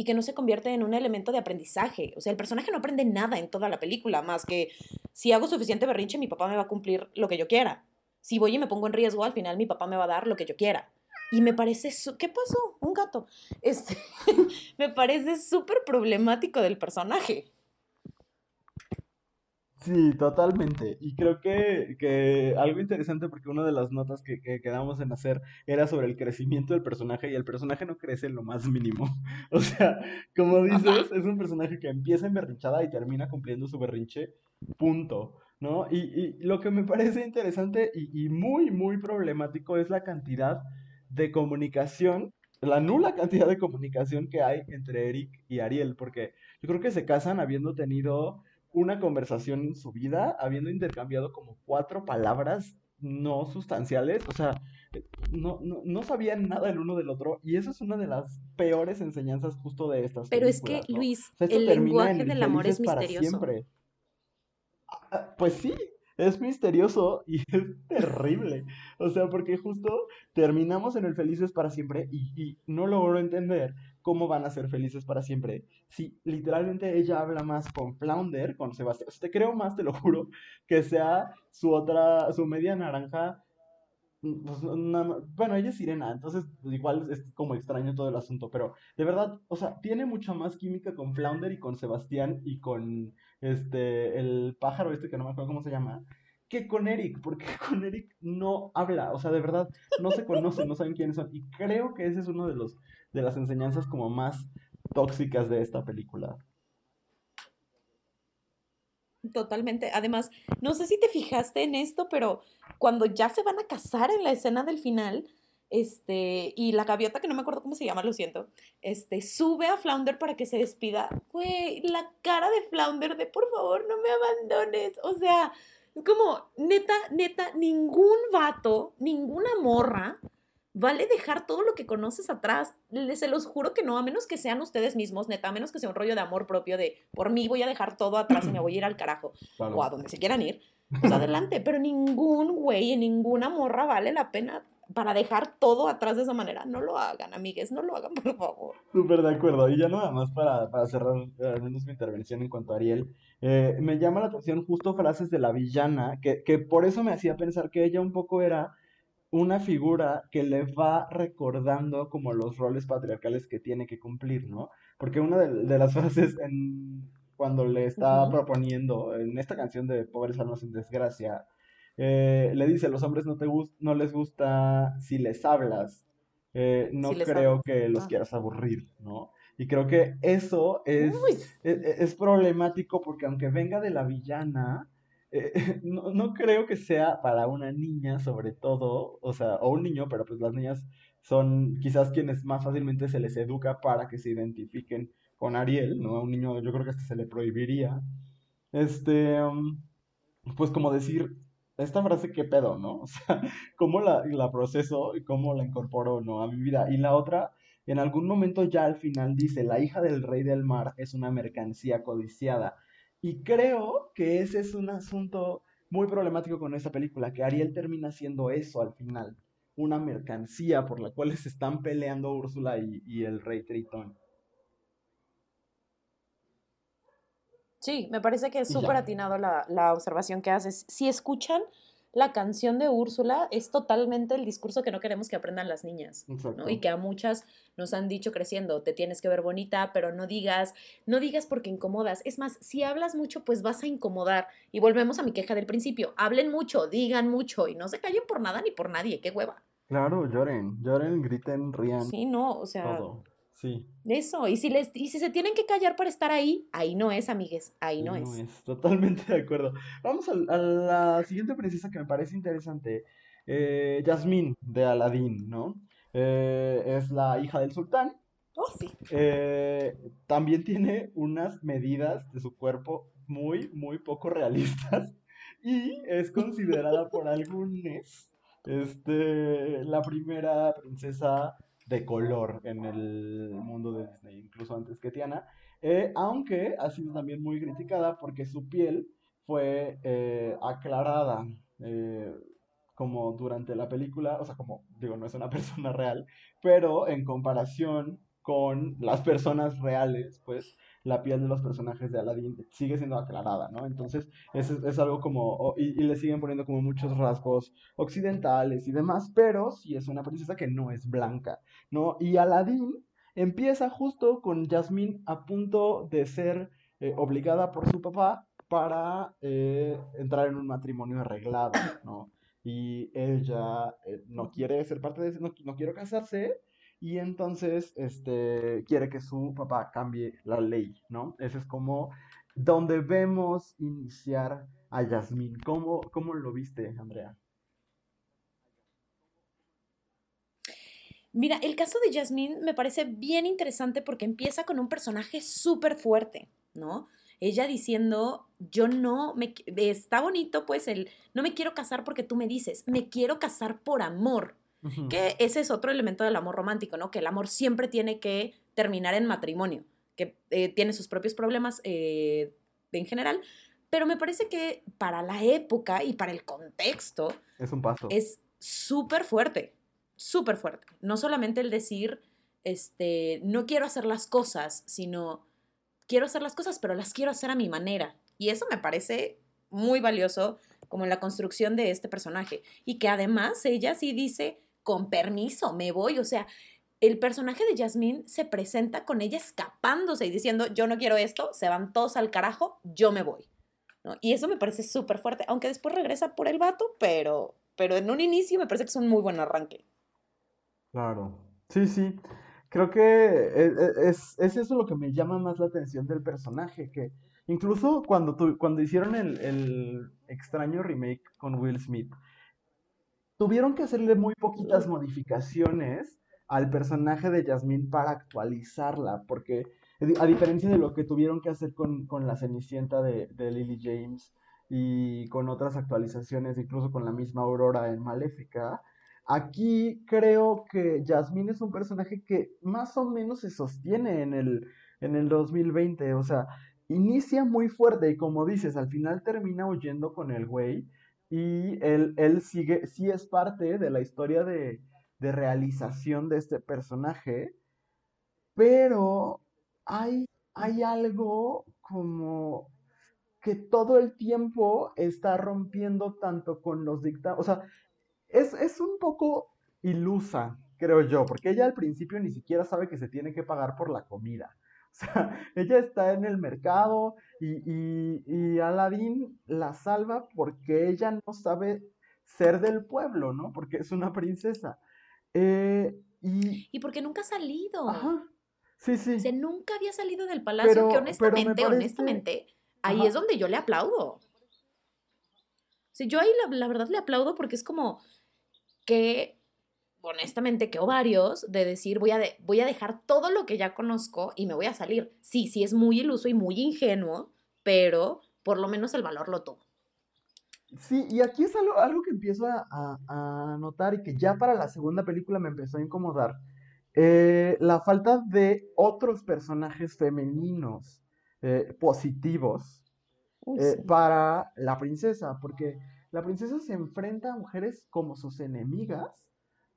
y que no se convierte en un elemento de aprendizaje. O sea, el personaje no aprende nada en toda la película, más que si hago suficiente berrinche, mi papá me va a cumplir lo que yo quiera. Si voy y me pongo en riesgo, al final mi papá me va a dar lo que yo quiera. Y me parece, ¿qué pasó? Un gato. Este, *laughs* me parece súper problemático del personaje. Sí, totalmente. Y creo que, que algo interesante, porque una de las notas que, que, quedamos en hacer era sobre el crecimiento del personaje y el personaje no crece en lo más mínimo. *laughs* O sea, como dices, es un personaje que empieza en berrinchada y termina cumpliendo su berrinche, punto. ¿No? Y, y lo que me parece interesante y, y muy, muy problemático es la cantidad de comunicación, la nula cantidad de comunicación que hay entre Eric y Ariel, porque yo creo que se casan habiendo tenido una conversación en su vida, habiendo intercambiado como cuatro palabras no sustanciales, o sea, no, no, no, sabían nada el uno del otro, y eso es una de las peores enseñanzas justo de estas Pero es que, Luis, el lenguaje del amor es misterioso. Ah, ah, pues sí, es misterioso y *laughs* es terrible. O sea, porque justo terminamos en el felices para siempre y, y no logro entender cómo van a ser felices para siempre. Si literalmente ella habla más con Flounder, con Sebastián, te creo más, te lo juro, que sea su otra, su media naranja. Pues, bueno, ella es sirena, entonces igual es como extraño todo el asunto, pero de verdad, o sea, tiene mucha más química con Flounder y con Sebastián y con este, el pájaro este que no me acuerdo cómo se llama, que con Eric, porque *laughs* con Eric no habla, o sea, de verdad, no se conocen, no saben quiénes son, y creo que ese es uno de los de las enseñanzas como más tóxicas de esta película. Totalmente. Además, no sé si te fijaste en esto, pero cuando ya se van a casar en la escena del final, este, y la gaviota, que no me acuerdo cómo se llama, lo siento, este, sube a Flounder para que se despida. Güey, la cara de Flounder de por favor, no me abandones. O sea, como, neta, neta, ningún vato, ninguna morra vale dejar todo lo que conoces atrás. Se los juro que no, a menos que sean ustedes mismos, neta, a menos que sea un rollo de amor propio de por mí voy a dejar todo atrás y me voy a ir al carajo *clears throat* o a donde se quieran ir. Pues adelante, pero ningún güey, ninguna morra vale la pena para dejar todo atrás de esa manera. No lo hagan, amigues, no lo hagan, *laughs* por favor. Súper de acuerdo. Y ya nada más para, para cerrar eh, al menos mi intervención en cuanto a Ariel, eh, me llama la atención justo frases de la villana, que, que por eso me hacía pensar que ella un poco era una figura que le va recordando como los roles patriarcales que tiene que cumplir, ¿no? Porque una de, las *laughs* frases en cuando le está proponiendo en esta canción de Pobres Almas en Desgracia, eh, le dice, los hombres no, te no les gusta si les hablas, eh, no creo que los ah. quieras aburrir, ¿no? Y creo que eso es, e, e, es, problemático porque aunque venga de la villana, eh, *laughs* no, no, creo que sea para una niña sobre todo, o sea, o un niño, pero pues las niñas son quizás quienes más fácilmente se les educa para que se identifiquen con Ariel, ¿no? A un niño yo creo que hasta se le prohibiría. Este, um, pues como decir, esta frase qué pedo, ¿no? *laughs* O sea, cómo la, la proceso y cómo la incorporo, ¿no? A mi vida. Y la otra, en algún momento ya al final dice, la hija del rey del mar es una mercancía codiciada. Y creo que ese es un asunto muy problemático con esta película, que Ariel termina siendo eso al final, una mercancía por la cual se están peleando Úrsula y, el rey Tritón. Sí, me parece que es súper atinado la, la, observación que haces. Si escuchan la canción de Úrsula, es totalmente el discurso que no queremos que aprendan las niñas. ¿no? Y que a muchas nos han dicho creciendo, te tienes que ver bonita, pero no digas, no digas porque incomodas. Es más, si hablas mucho, pues vas a incomodar. Y volvemos a mi queja del principio. Hablen mucho, digan mucho y no se callen por nada ni por nadie. Qué hueva. Claro, lloren, lloren, griten, rían. Sí, no, o sea. Sí. Eso, y si, les, y si se tienen que callar para estar ahí, ahí no es, amigues, ahí no, no es. Totalmente de acuerdo. Vamos a, la siguiente princesa que me parece interesante. Eh, Yasmín de Aladín, ¿no? Eh, es la hija del sultán. Oh, sí. Eh, también tiene unas medidas de su cuerpo muy, muy poco realistas. *laughs* Y es considerada por *laughs* algunos este, la primera princesa de color en el mundo de Disney, incluso antes que Tiana, eh, aunque ha sido también muy criticada porque su piel fue eh, aclarada eh, como durante la película, o sea, como digo, no es una *laughs* persona real, pero en comparación con las personas reales, pues la piel de los personajes de Aladdin sigue siendo aclarada, ¿no? Entonces, es, es algo como, y, le siguen poniendo como muchos rasgos occidentales y demás, pero sí es una princesa que no es blanca, ¿no? Y Aladdin empieza justo con Jasmine a punto de ser eh, obligada por su papá para eh, entrar en un matrimonio arreglado, ¿no? Y ella eh, no quiere ser parte de eso, no, no quiere casarse, y entonces este, quiere que su papá cambie la ley, ¿no? Ese es como donde vemos iniciar a Yasmín. ¿Cómo, cómo lo viste, Andrea? Mira, el caso de Yasmín me parece bien interesante porque empieza con un personaje súper fuerte, ¿no? Ella diciendo, yo no, me, está bonito pues el, no me quiero casar porque tú me dices, me quiero casar por amor, que ese es otro elemento del amor romántico, ¿no? Que el amor siempre tiene que terminar en matrimonio, que eh, tiene sus propios problemas eh, en general, pero me parece que para la época y para el contexto... Es un paso. Es súper fuerte, súper fuerte. No solamente el decir, este, no quiero hacer las cosas, sino quiero hacer las cosas, pero las quiero hacer a mi manera. Y eso me parece muy valioso como en la construcción de este personaje. Y que además ella sí dice, con permiso, me voy. O sea, el personaje de Jasmine se presenta con ella escapándose y diciendo, yo no quiero esto, se van todos al carajo, yo me voy. Y eso me parece súper fuerte, aunque después regresa por el vato, pero, pero en un inicio me parece que es un muy buen arranque. Claro, sí, sí. Creo que e, e, es, es, eso lo que me llama más la atención del personaje, que incluso cuando, cuando hicieron el extraño remake con Will Smith, tuvieron que hacerle muy poquitas modificaciones al personaje de Jasmine para actualizarla, porque a diferencia de lo que tuvieron que hacer con, la Cenicienta de, Lily James y con otras actualizaciones, incluso con la misma Aurora en Maléfica, aquí creo que Jasmine es un personaje que más o menos se sostiene en el, en el 2020, o sea, inicia muy fuerte y como dices, al final termina huyendo con el güey y él, él sigue, sí es parte de la historia de, realización de este personaje, pero hay, hay algo como que todo el tiempo está rompiendo tanto con los dictados. O sea, es, es, un poco ilusa, creo yo, porque ella al principio ni siquiera sabe que se tiene que pagar por la comida. *laughs* O sea, ella está en el mercado y, y, y Aladdin la salva porque ella no sabe ser del pueblo, ¿no? Porque es una princesa. Eh, y... y porque nunca ha salido. Ajá. Sí, sí. O sea, nunca había salido del palacio, que honestamente, honestamente, ahí es donde yo le aplaudo. O sea, yo ahí la, la verdad le aplaudo porque es como que honestamente, que ovarios de decir voy a, de, voy a dejar todo lo que ya conozco y me voy a salir. Sí, sí es muy iluso y muy ingenuo, pero por lo menos el valor lo tuvo. Sí, y aquí es algo, algo que empiezo a, a, notar y que ya para la segunda película me empezó a incomodar. Eh, la falta de otros personajes femeninos eh, positivos eh, para la princesa, porque la princesa se enfrenta a mujeres como sus enemigas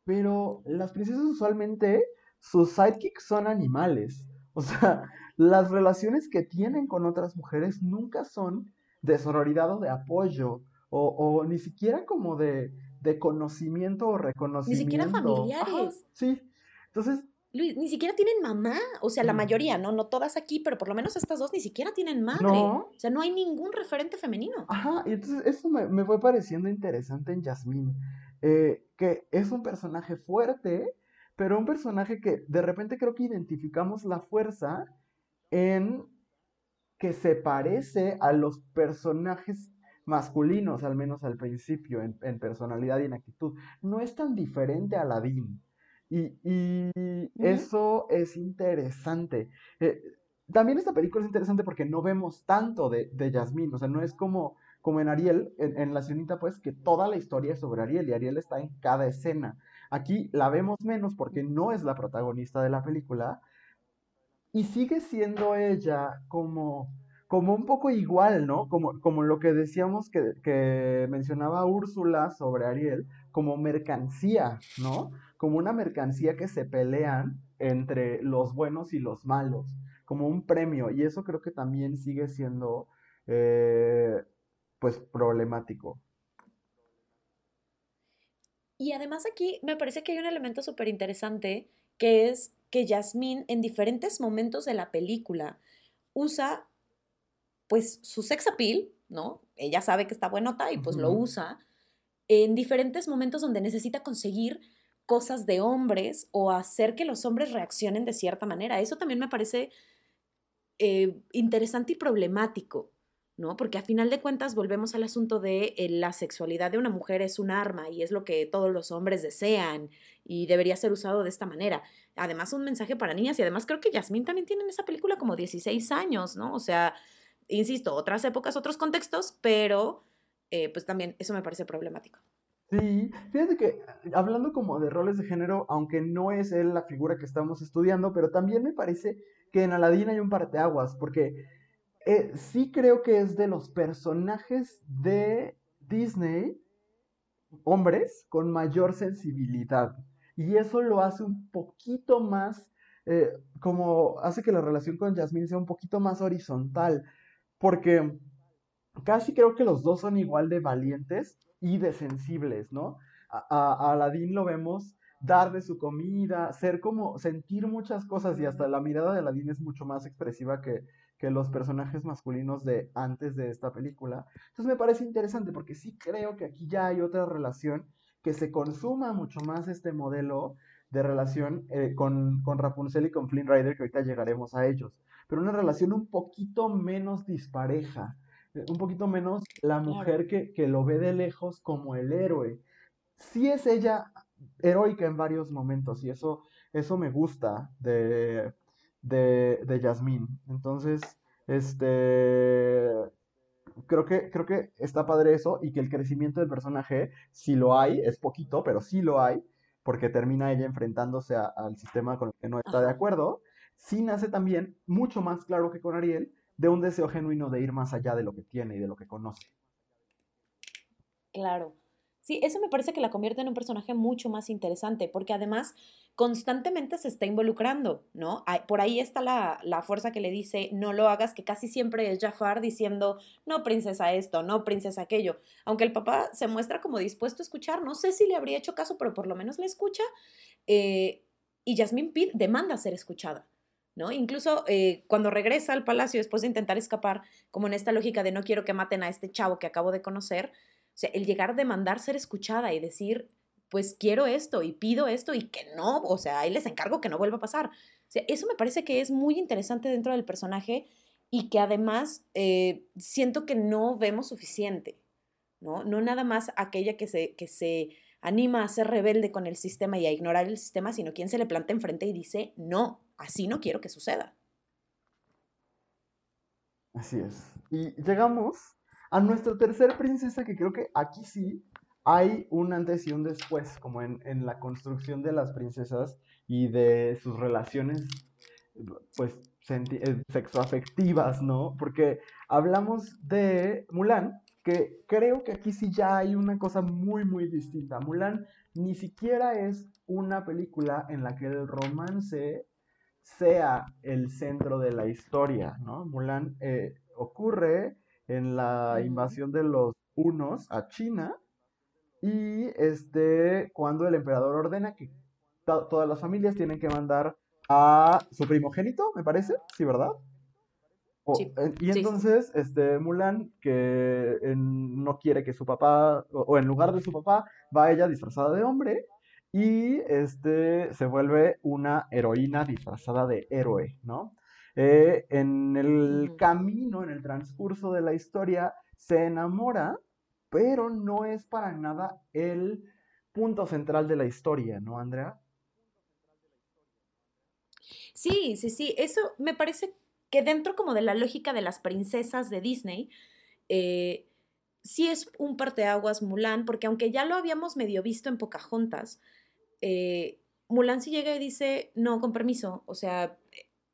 pero las princesas usualmente, sus sidekicks son animales. O sea, *laughs* las relaciones que tienen con otras mujeres nunca son de sororidad o de apoyo, o, ni siquiera como de, conocimiento o reconocimiento. Ni siquiera familiares. sí. Entonces. Luis, ni siquiera tienen mamá. O sea, la mayoría, ¿no? No todas aquí, pero por lo menos estas dos ni siquiera tienen madre. O sea, no hay ningún referente femenino. Ajá, y entonces eso me, me fue pareciendo interesante en Jasmine. Eh, que es un personaje fuerte, pero un personaje que de repente creo que identificamos la fuerza en que se parece a los personajes masculinos, al menos al principio, en, personalidad y en actitud. No es tan diferente a Aladdin. Y, eso es interesante. Eh, también esta película es interesante porque no vemos tanto de, de Yasmín, o sea, no es como como en Ariel, en, La Sionita, pues, que toda la historia es sobre Ariel y Ariel está en cada escena. Aquí la vemos menos porque no es la protagonista de la película y sigue siendo ella como, como un poco igual, ¿no? Como, como lo que decíamos que, que mencionaba Úrsula sobre Ariel, como mercancía, ¿no? Como una mercancía que se pelean entre los buenos y los malos, como un premio. Y eso creo que también sigue siendo eh, pues problemático. Y además aquí me parece que hay un elemento súper interesante que es que Jasmine en diferentes momentos de la película usa pues su sex appeal, ¿no? Ella sabe que está buenota y pues lo usa en diferentes momentos donde necesita conseguir cosas de hombres o hacer que los hombres reaccionen de cierta manera. Eso también me parece eh, interesante y problemático. ¿No? Porque a final de cuentas volvemos al asunto de eh, la sexualidad de una mujer es un arma y es lo que todos los hombres desean y debería ser usado de esta manera. Además, un mensaje para niñas y además creo que Yasmín también tiene en esa película como 16 años, ¿no? O sea, insisto, otras épocas, otros contextos, pero eh, pues también eso me parece problemático. Sí, fíjate que hablando como de roles de género, aunque no es él la figura que estamos estudiando, pero también me parece que en Aladdin hay un parteaguas, porque eh, sí creo que es de los personajes de Disney, hombres, con mayor sensibilidad. Y eso lo hace un poquito más, eh, como hace que la relación con Jasmine sea un poquito más horizontal. Porque casi creo que los dos son igual de valientes y de sensibles, ¿no? A, Aladdin lo vemos dar de su comida, ser como, sentir muchas cosas y hasta la mirada de Aladdin es mucho más expresiva que, que los personajes masculinos de antes de esta película. Entonces me parece interesante porque sí creo que aquí ya hay otra relación que se consuma mucho más este modelo de relación eh, con, con, Rapunzel y con Flynn Rider, que ahorita llegaremos a ellos. Pero una relación un poquito menos dispareja, eh, un poquito menos la mujer que, que, lo ve de lejos como el héroe. Sí es ella heroica en varios momentos y eso, eso me gusta de, de, de Yasmín. Entonces, este, creo que, creo que está padre eso y que el crecimiento del personaje, si lo hay, es poquito, pero sí lo hay, porque termina ella enfrentándose al sistema con el que no está de acuerdo, sí nace también, mucho más claro que con Ariel, de un deseo genuino de ir más allá de lo que tiene y de lo que conoce. Claro. Sí, eso me parece que la convierte en un personaje mucho más interesante, porque además constantemente se está involucrando, ¿no? Por ahí está la, fuerza que le dice, no lo hagas, que casi siempre es Jafar diciendo, no, princesa esto, no, princesa aquello. Aunque el papá se muestra como dispuesto a escuchar, no sé si le habría hecho caso, pero por lo menos le escucha. Eh, y Jasmine Pitt demanda ser escuchada, ¿no? Incluso eh, cuando regresa al palacio después de intentar escapar, como en esta lógica de no quiero que maten a este chavo que acabo de conocer, o sea, el llegar a demandar ser escuchada y decir, pues quiero esto y pido esto y que no, o sea, ahí les encargo que no vuelva a pasar. O sea, eso me parece que es muy interesante dentro del personaje y que además eh, siento que no vemos suficiente, ¿no? No nada más aquella que se, que se anima a ser rebelde con el sistema y a ignorar el sistema, sino quien se le planta enfrente y dice, no, así no quiero que suceda. Así es. Y llegamos a nuestra tercera princesa, que creo que aquí sí hay un antes y un después, como en, la construcción de las princesas y de sus relaciones, pues, eh, sexoafectivas, ¿no? Porque hablamos de Mulan, que creo que aquí sí ya hay una cosa muy, muy distinta. Mulan ni siquiera es una película en la que el romance sea el centro de la historia, ¿no? Mulan eh, ocurre en la invasión de los hunos a China y este, cuando el emperador ordena que todas las familias tienen que mandar a su primogénito, me parece, sí, ¿verdad? y entonces, este, Mulan, que no quiere que su papá, o, en lugar de su papá, va ella disfrazada de hombre y este, se vuelve una heroína disfrazada de héroe, ¿no? Eh, en el camino, en el transcurso de la historia, se enamora, pero no es para nada el punto central de la historia, ¿no, Andrea? Sí, sí, sí, eso me parece que dentro como de la lógica de las princesas de Disney, eh, sí es un parteaguas Mulan, porque aunque ya lo habíamos medio visto en Pocahontas, eh, Mulan sí llega y dice, no, con permiso, o sea,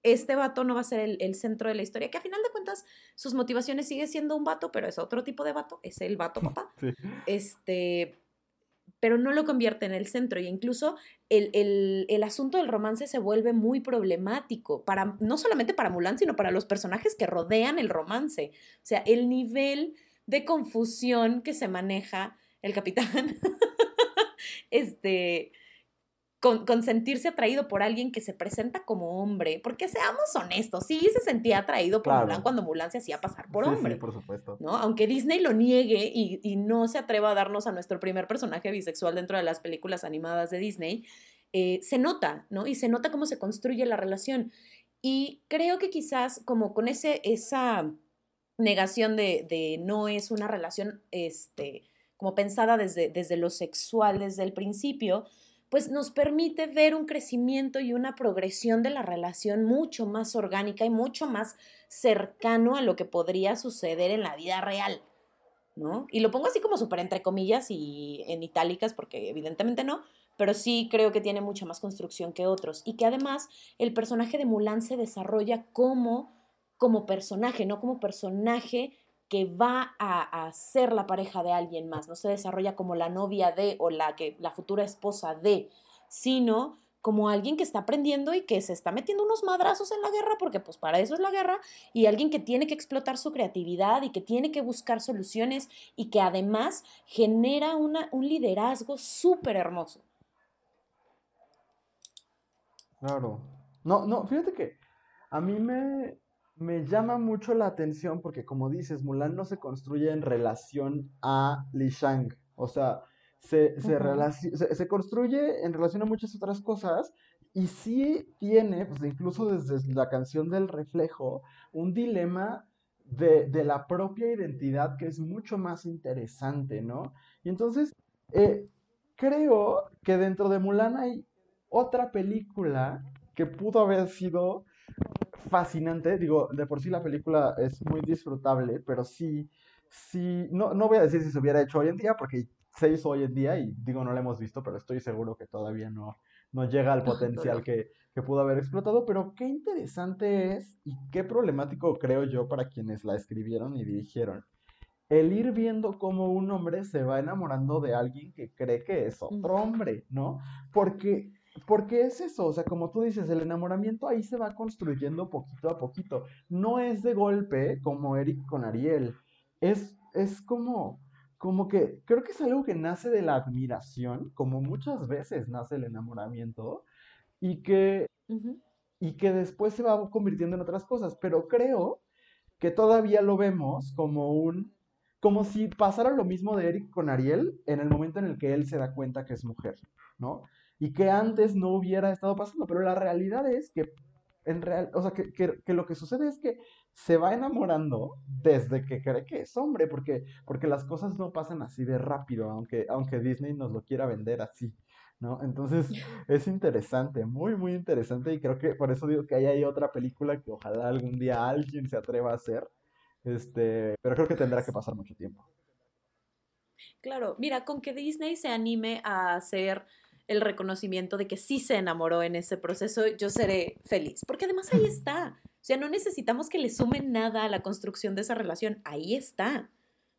este vato no va a ser el, centro de la historia, que a final de cuentas sus motivaciones sigue siendo un vato, pero es otro tipo de vato, es el vato *laughs* papá. Este, pero no lo convierte en el centro. Y incluso el, asunto del romance se vuelve muy problemático, para, no solamente para Mulan, sino para los personajes que rodean el romance. O sea, el nivel de confusión que se maneja el capitán, *laughs* este, con, sentirse atraído por alguien que se presenta como hombre, porque seamos honestos, sí se sentía atraído por Mulan cuando Mulan se hacía pasar por hombre. Sí, por supuesto. ¿no? Aunque Disney lo niegue y, no se atreva a darnos a nuestro primer personaje bisexual dentro de las películas animadas de Disney, eh, se nota, ¿no? Y se nota cómo se construye la relación. Y creo que quizás como con ese, esa negación de, de no es una relación, este, como pensada desde, desde lo sexual, desde el principio, pues nos permite ver un crecimiento y una progresión de la relación mucho más orgánica y mucho más cercano a lo que podría suceder en la vida real, ¿no? Y lo pongo así como súper entre comillas y en itálicas porque evidentemente no, pero sí creo que tiene mucha más construcción que otros y que además el personaje de Mulan se desarrolla como como personaje, no como personaje que va a, ser la pareja de alguien más, no se desarrolla como la novia de o la, que, la futura esposa de, sino como alguien que está aprendiendo y que se está metiendo unos madrazos en la guerra, porque pues para eso es la guerra, y alguien que tiene que explotar su creatividad y que tiene que buscar soluciones y que además genera una, un liderazgo súper hermoso. Claro. No, no, fíjate que a mí me, me llama mucho la atención porque, como dices, Mulan no se construye en relación a Li Shang. O sea, se, se, construye en relación a muchas otras cosas y sí tiene, pues incluso desde la canción del reflejo, un dilema de, la propia identidad que es mucho más interesante, ¿no? Y entonces, eh, creo que dentro de Mulan hay otra película que pudo haber sido fascinante. Digo, de por sí la película es muy disfrutable, pero sí, sí, no, no voy a decir si se hubiera hecho hoy en día, porque se hizo hoy en día y digo, no la hemos visto, pero estoy seguro que todavía no, no llega al *laughs* potencial que, que pudo haber explotado. Pero qué interesante es y qué problemático creo yo para quienes la escribieron y dirigieron. El ir viendo cómo un hombre se va enamorando de alguien que cree que es otro hombre, ¿no? Porque porque es eso, o sea, como tú dices, el enamoramiento ahí se va construyendo poquito a poquito. No es de golpe como Eric con Ariel. Es, es como, como que, creo que es algo que nace de la admiración, como muchas veces nace el enamoramiento, y que y que después se va convirtiendo en otras cosas, pero creo que todavía lo vemos como un, como si pasara lo mismo de Eric con Ariel en el momento en el que él se da cuenta que es mujer, ¿no? Y que antes no hubiera estado pasando, pero la realidad es que en real, o sea, que, que, lo que sucede es que se va enamorando desde que cree que es hombre, porque, porque las cosas no pasan así de rápido, aunque, aunque Disney nos lo quiera vender así, ¿no? Entonces *laughs* es interesante, muy, muy interesante, y creo que por eso digo que ahí hay otra película que ojalá algún día alguien se atreva a hacer, este, pero creo que tendrá que pasar mucho tiempo. Claro, mira, con que Disney se anime a hacer el reconocimiento de que sí se enamoró en ese proceso, yo seré feliz, porque además ahí está. O sea, no necesitamos que le sumen nada a la construcción de esa relación, ahí está.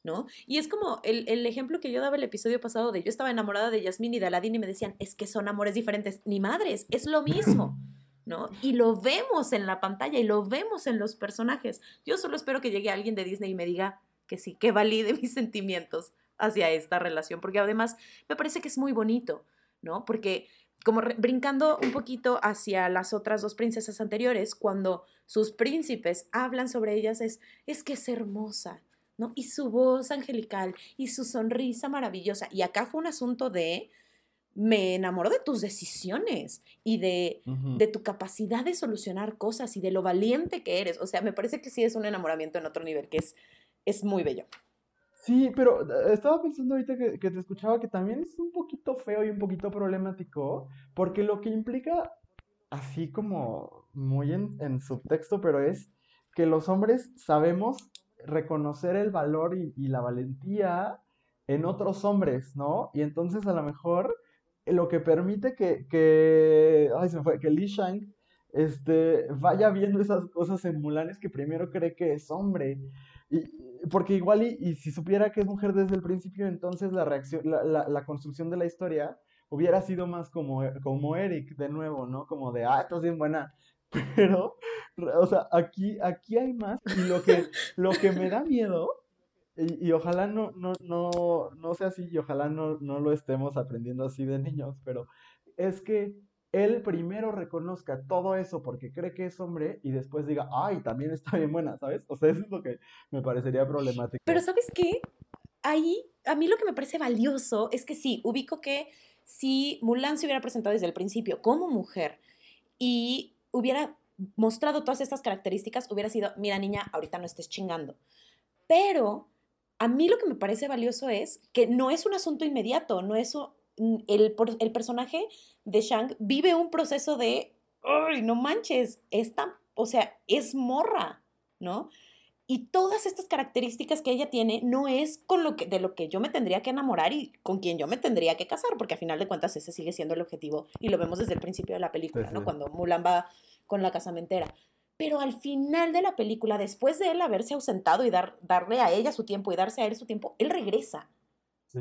¿No? Y es como el, el, ejemplo que yo daba el episodio pasado de yo estaba enamorada de Yasmín y de Aladdin y me decían, es que son amores diferentes. Ni madres, es lo mismo. ¿no? Y lo vemos en la pantalla y lo vemos en los personajes. Yo solo espero que llegue alguien de Disney y me diga que sí, que valide *laughs* mis sentimientos hacia esta relación, porque además me parece que es muy bonito. ¿No? Porque como brincando un poquito hacia las otras dos princesas anteriores, cuando sus príncipes hablan sobre ellas es, es que es hermosa, ¿no? Y su voz angelical y su sonrisa maravillosa. Y acá fue un asunto de, me enamoro de tus decisiones y de, de tu capacidad de solucionar cosas y de lo valiente que eres. O sea, me parece que sí es un enamoramiento en otro nivel, que es, es muy bello. Sí, pero eh, estaba pensando ahorita que, te escuchaba que también es un poquito feo y un poquito problemático, porque lo que implica, así como muy en, en subtexto, pero es que los hombres sabemos reconocer el valor y, la valentía en otros hombres, ¿no? Y entonces a lo mejor lo que permite que, que, ay, se me fue, que Li Shang este, vaya viendo esas cosas en Mulan es que primero cree que es hombre. Y, porque igual y, si supiera que es mujer desde el principio, entonces la reacción, la, la, construcción de la historia hubiera sido más como, como Eric de nuevo, ¿no? Como de, ah, estás bien buena. *laughs* Pero, o sea, aquí, aquí hay más. Y lo que, lo que me da miedo, y, ojalá no, no, no, no sea así, y ojalá no, no lo estemos aprendiendo así de niños, pero es que él primero reconozca todo eso porque cree que es hombre y después diga, ay, también está bien buena, ¿sabes? O sea, eso es lo que me parecería problemático. Pero ¿sabes qué? Ahí, a mí lo que me parece valioso es que sí, ubico que si Mulan se hubiera presentado desde el principio como mujer y hubiera mostrado todas estas características, hubiera sido, mira niña, ahorita no estés chingando. Pero a mí lo que me parece valioso es que no es un asunto inmediato, no es el, el personaje de Shang vive un proceso de, ¡ay, no manches! Esta, o sea, es morra, ¿no? Y todas estas características que ella tiene no es con lo que, de lo que yo me tendría que enamorar y con quien yo me tendría que casar, porque a final de cuentas ese sigue siendo el objetivo y lo vemos desde el principio de la película, ¿no? Cuando Mulan va con la casamentera. Pero al final de la película, después de él haberse ausentado y dar, darle a ella su tiempo y darse a él su tiempo, él regresa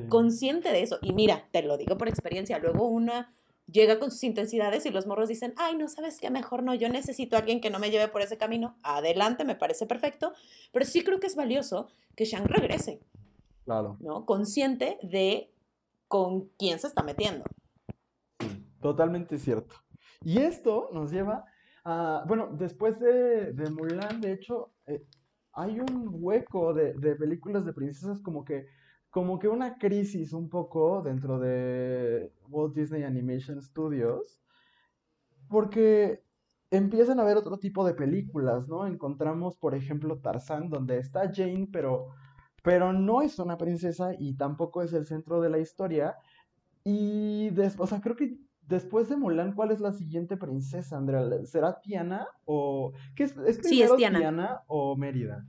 consciente de eso. Y mira, te lo digo por experiencia, luego una llega con sus intensidades y los morros dicen, ay, no sabes qué, mejor no, yo necesito a alguien que no me lleve por ese camino. Adelante, me parece perfecto, pero sí creo que es valioso que Shang regrese. Claro. ¿No? Consciente de con quién se está metiendo. totalmente cierto. Y esto nos lleva a, bueno, después de, de Mulan, de hecho, eh, hay un hueco de, de películas de princesas como que como que una crisis un poco dentro de Walt Disney Animation Studios, porque empiezan a ver otro tipo de películas, ¿no? Encontramos, por ejemplo, Tarzán, donde está Jane, pero, pero no es una princesa y tampoco es el centro de la historia. Y, o sea, creo que después de Mulan, ¿cuál es la siguiente princesa, Andrea? ¿Será Tiana o... ¿Qué es, es sí, es Tiana o Mérida?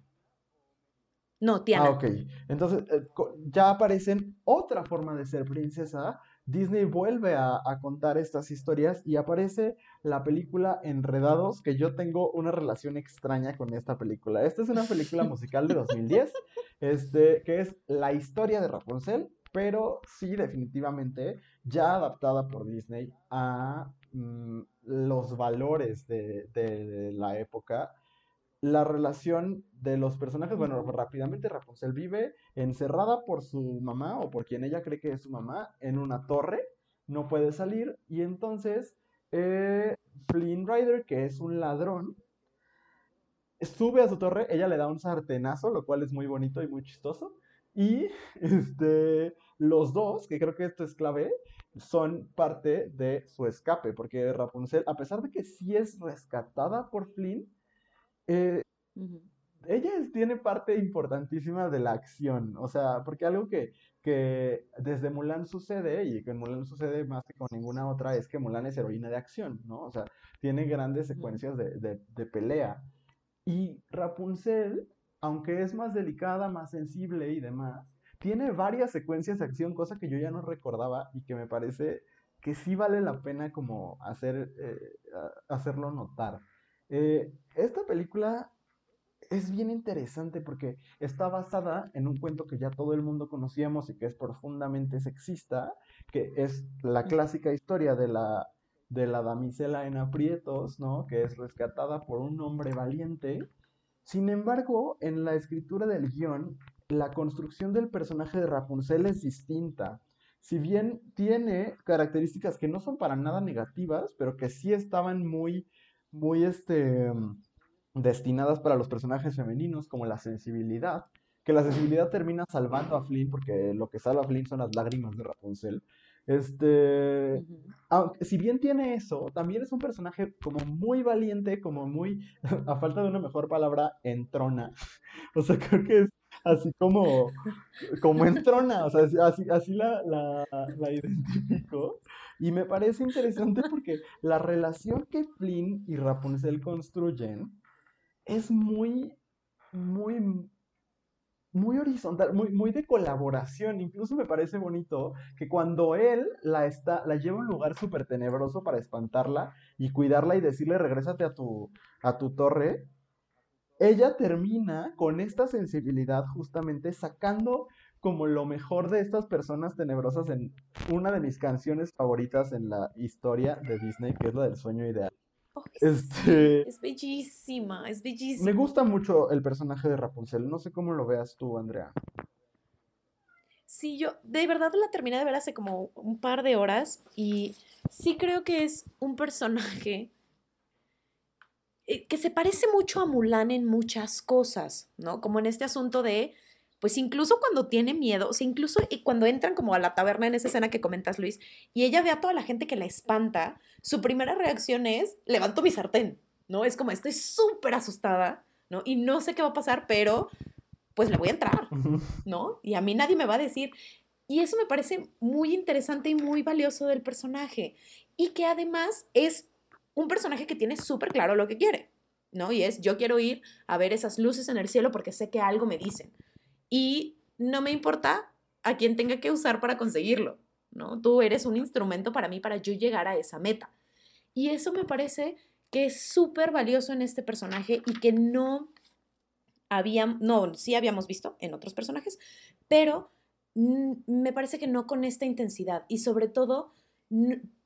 No, Tiana. Ah, ok. Entonces, eh, ya aparecen otra forma de ser princesa. Disney vuelve a, contar estas historias y aparece la película Enredados, que yo tengo una relación extraña con esta película. Esta es una película musical de 2010, *laughs* este, que es la historia de Rapunzel, pero sí, definitivamente, ya adaptada por Disney a mm, los valores de la época la relación de los personajes, bueno, rápidamente Rapunzel vive encerrada por su mamá o por quien ella cree que es su mamá en una torre, no puede salir y entonces eh, Flynn Rider, que es un ladrón, sube a su torre, ella le da un sartenazo, lo cual es muy bonito y muy chistoso. Y *laughs* este, los dos, que creo que esto es clave, son parte de su escape, porque Rapunzel, a pesar de que sí es rescatada por Flynn, eh, ella tiene parte importantísima de la acción, o sea, porque algo que, que desde Mulan sucede, y que en Mulan sucede más que con ninguna otra, es que Mulan es heroína de acción, ¿no? O sea, tiene grandes secuencias de, de pelea. Y Rapunzel, aunque es más delicada, más sensible y demás, tiene varias secuencias de acción, cosa que yo ya no recordaba y que me parece que sí vale la pena como hacer, eh, hacerlo notar. Eh, esta película es bien interesante porque está basada en un cuento que ya todo el mundo conocíamos y que es profundamente sexista, que es la clásica historia de la, de la damisela en aprietos, ¿no? Que es rescatada por un hombre valiente. Sin embargo, en la escritura del guion, la construcción del personaje de Rapunzel es distinta. Si bien tiene características que no son para nada negativas, pero que sí estaban muy, muy, este, destinadas para los personajes femeninos, como la sensibilidad, que la sensibilidad termina salvando a Flynn, porque lo que salva a Flynn son las lágrimas de Rapunzel. Este, si bien tiene eso, también es un personaje como muy valiente, como muy, *laughs* a falta de una mejor palabra, entrona. *laughs* O sea, creo que es así como, como *laughs* entrona, o sea, así, así la, la, la identifico. Y me parece interesante porque la relación que Flynn y Rapunzel construyen es muy, muy, muy horizontal, muy, muy de colaboración. Incluso me parece bonito que cuando él la, está, la lleva a un lugar súper tenebroso para espantarla y cuidarla y decirle regrésate a tu, a tu torre, ella termina con esta sensibilidad justamente sacando como lo mejor de estas personas tenebrosas en una de mis canciones favoritas en la historia de Disney, que es la del sueño ideal. este, es bellísima, es bellísima. Me gusta mucho el personaje de Rapunzel, no sé cómo lo veas tú, Andrea. Sí, yo de verdad la terminé de ver hace como un par de horas y sí creo que es un personaje eh, que se parece mucho a Mulan en muchas cosas, ¿no? Como en este asunto de, pues incluso cuando tiene miedo, o sea, incluso cuando entran como a la taberna en esa escena que comentas, Luis, y ella ve a toda la gente que la espanta, su primera reacción es, levanto mi sartén, ¿no? Es como, estoy súper asustada, ¿no? Y no sé qué va a pasar, pero pues le voy a entrar, ¿no? Y a mí nadie me va a decir. Y eso me parece muy interesante y muy valioso del personaje. Y que además es un personaje que tiene súper claro lo que quiere, ¿no? Y es, yo quiero ir a ver esas luces en el cielo porque sé que algo me dicen. Y no me importa a quién tenga que usar para conseguirlo, ¿no? Tú eres un instrumento para mí para yo llegar a esa meta. Y eso me parece que es súper valioso en este personaje y que no habíamos, no, sí habíamos visto en otros personajes, pero me parece que no con esta intensidad y sobre todo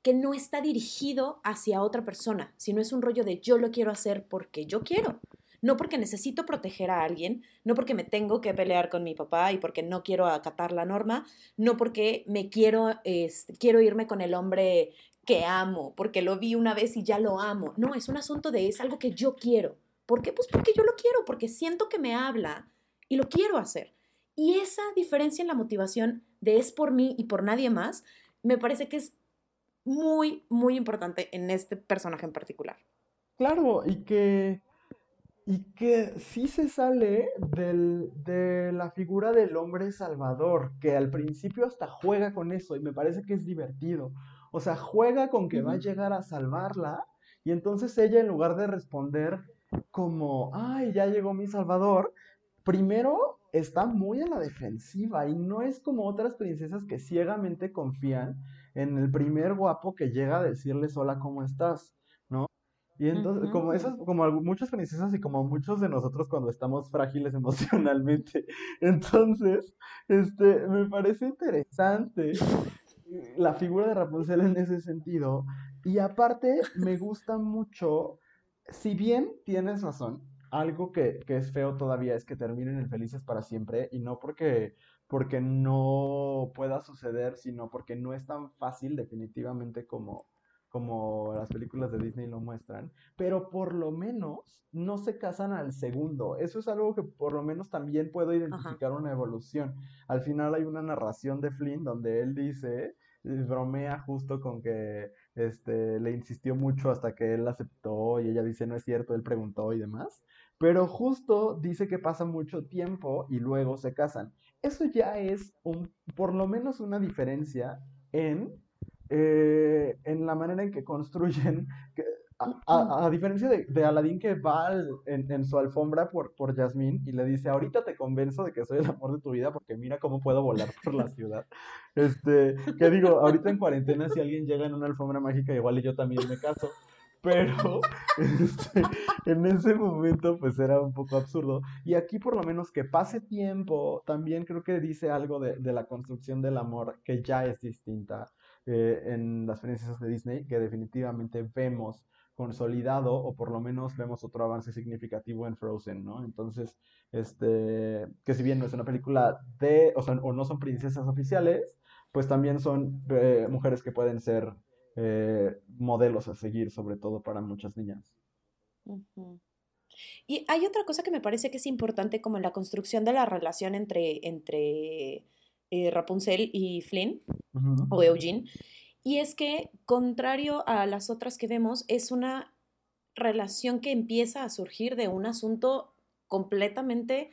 que no está dirigido hacia otra persona, sino es un rollo de yo lo quiero hacer porque yo quiero, no porque necesito proteger a alguien, no porque me tengo que pelear con mi papá y porque no quiero acatar la norma, no porque me quiero, este, quiero irme con el hombre que amo, porque lo vi una vez y ya lo amo. No, es un asunto de es algo que yo quiero. ¿Por qué? Pues porque yo lo quiero, porque siento que me habla y lo quiero hacer. Y esa diferencia en la motivación de es por mí y por nadie más, me parece que es muy, muy importante en este personaje en particular. Claro, y que, y que sí se sale del, de la figura del hombre salvador, que al principio hasta juega con eso y me parece que es divertido. O sea, juega con que va a llegar a salvarla y entonces ella en lugar de responder como, ay, ya llegó mi salvador, primero está muy a la defensiva y no es como otras princesas que ciegamente confían en el primer guapo que llega a decirles hola, ¿cómo estás? Y entonces, como esas, como muchas princesas y como muchos de nosotros cuando estamos frágiles emocionalmente. *laughs* Entonces, este, me parece interesante *laughs* la figura de Rapunzel en ese sentido. Y aparte, me gusta mucho, si bien tienes razón, algo que, que es feo todavía es que terminen en felices para siempre y no porque porque no pueda suceder, sino porque no es tan fácil definitivamente como, como las películas de Disney lo muestran, pero por lo menos no se casan al segundo. Eso es algo que por lo menos también puedo identificar una evolución. Al final hay una narración de Flynn donde él dice, bromea justo con que este, le insistió mucho hasta que él aceptó y ella dice, no es cierto, él preguntó y demás. Pero justo dice que pasa mucho tiempo y luego se casan. Eso ya es un, por lo menos una diferencia en, eh, en la manera en que construyen, a, diferencia de, de, Aladdin que va en, su alfombra por, por Yasmín y le dice, ahorita te convenzo de que soy el amor de tu vida porque mira cómo puedo volar por la ciudad. *laughs* Este, que digo, ahorita en cuarentena si alguien llega en una alfombra mágica igual y yo también me caso. Pero *laughs* este, en ese momento pues era un poco absurdo. Y aquí por lo menos que pase tiempo, también creo que dice algo de, de la construcción del amor que ya es distinta eh, en las princesas de Disney, que definitivamente vemos consolidado o por lo menos vemos otro avance significativo en Frozen, ¿no? Entonces, este, que si bien no es una película de, o, o no son princesas oficiales, pues también son eh, mujeres que pueden ser eh, modelos a seguir, sobre todo para muchas niñas. Y hay otra cosa que me parece que es importante como la construcción de la relación entre, entre eh, Rapunzel y Flynn o Eugene. Y es que, contrario a las otras que vemos, es una relación que empieza a surgir de un asunto completamente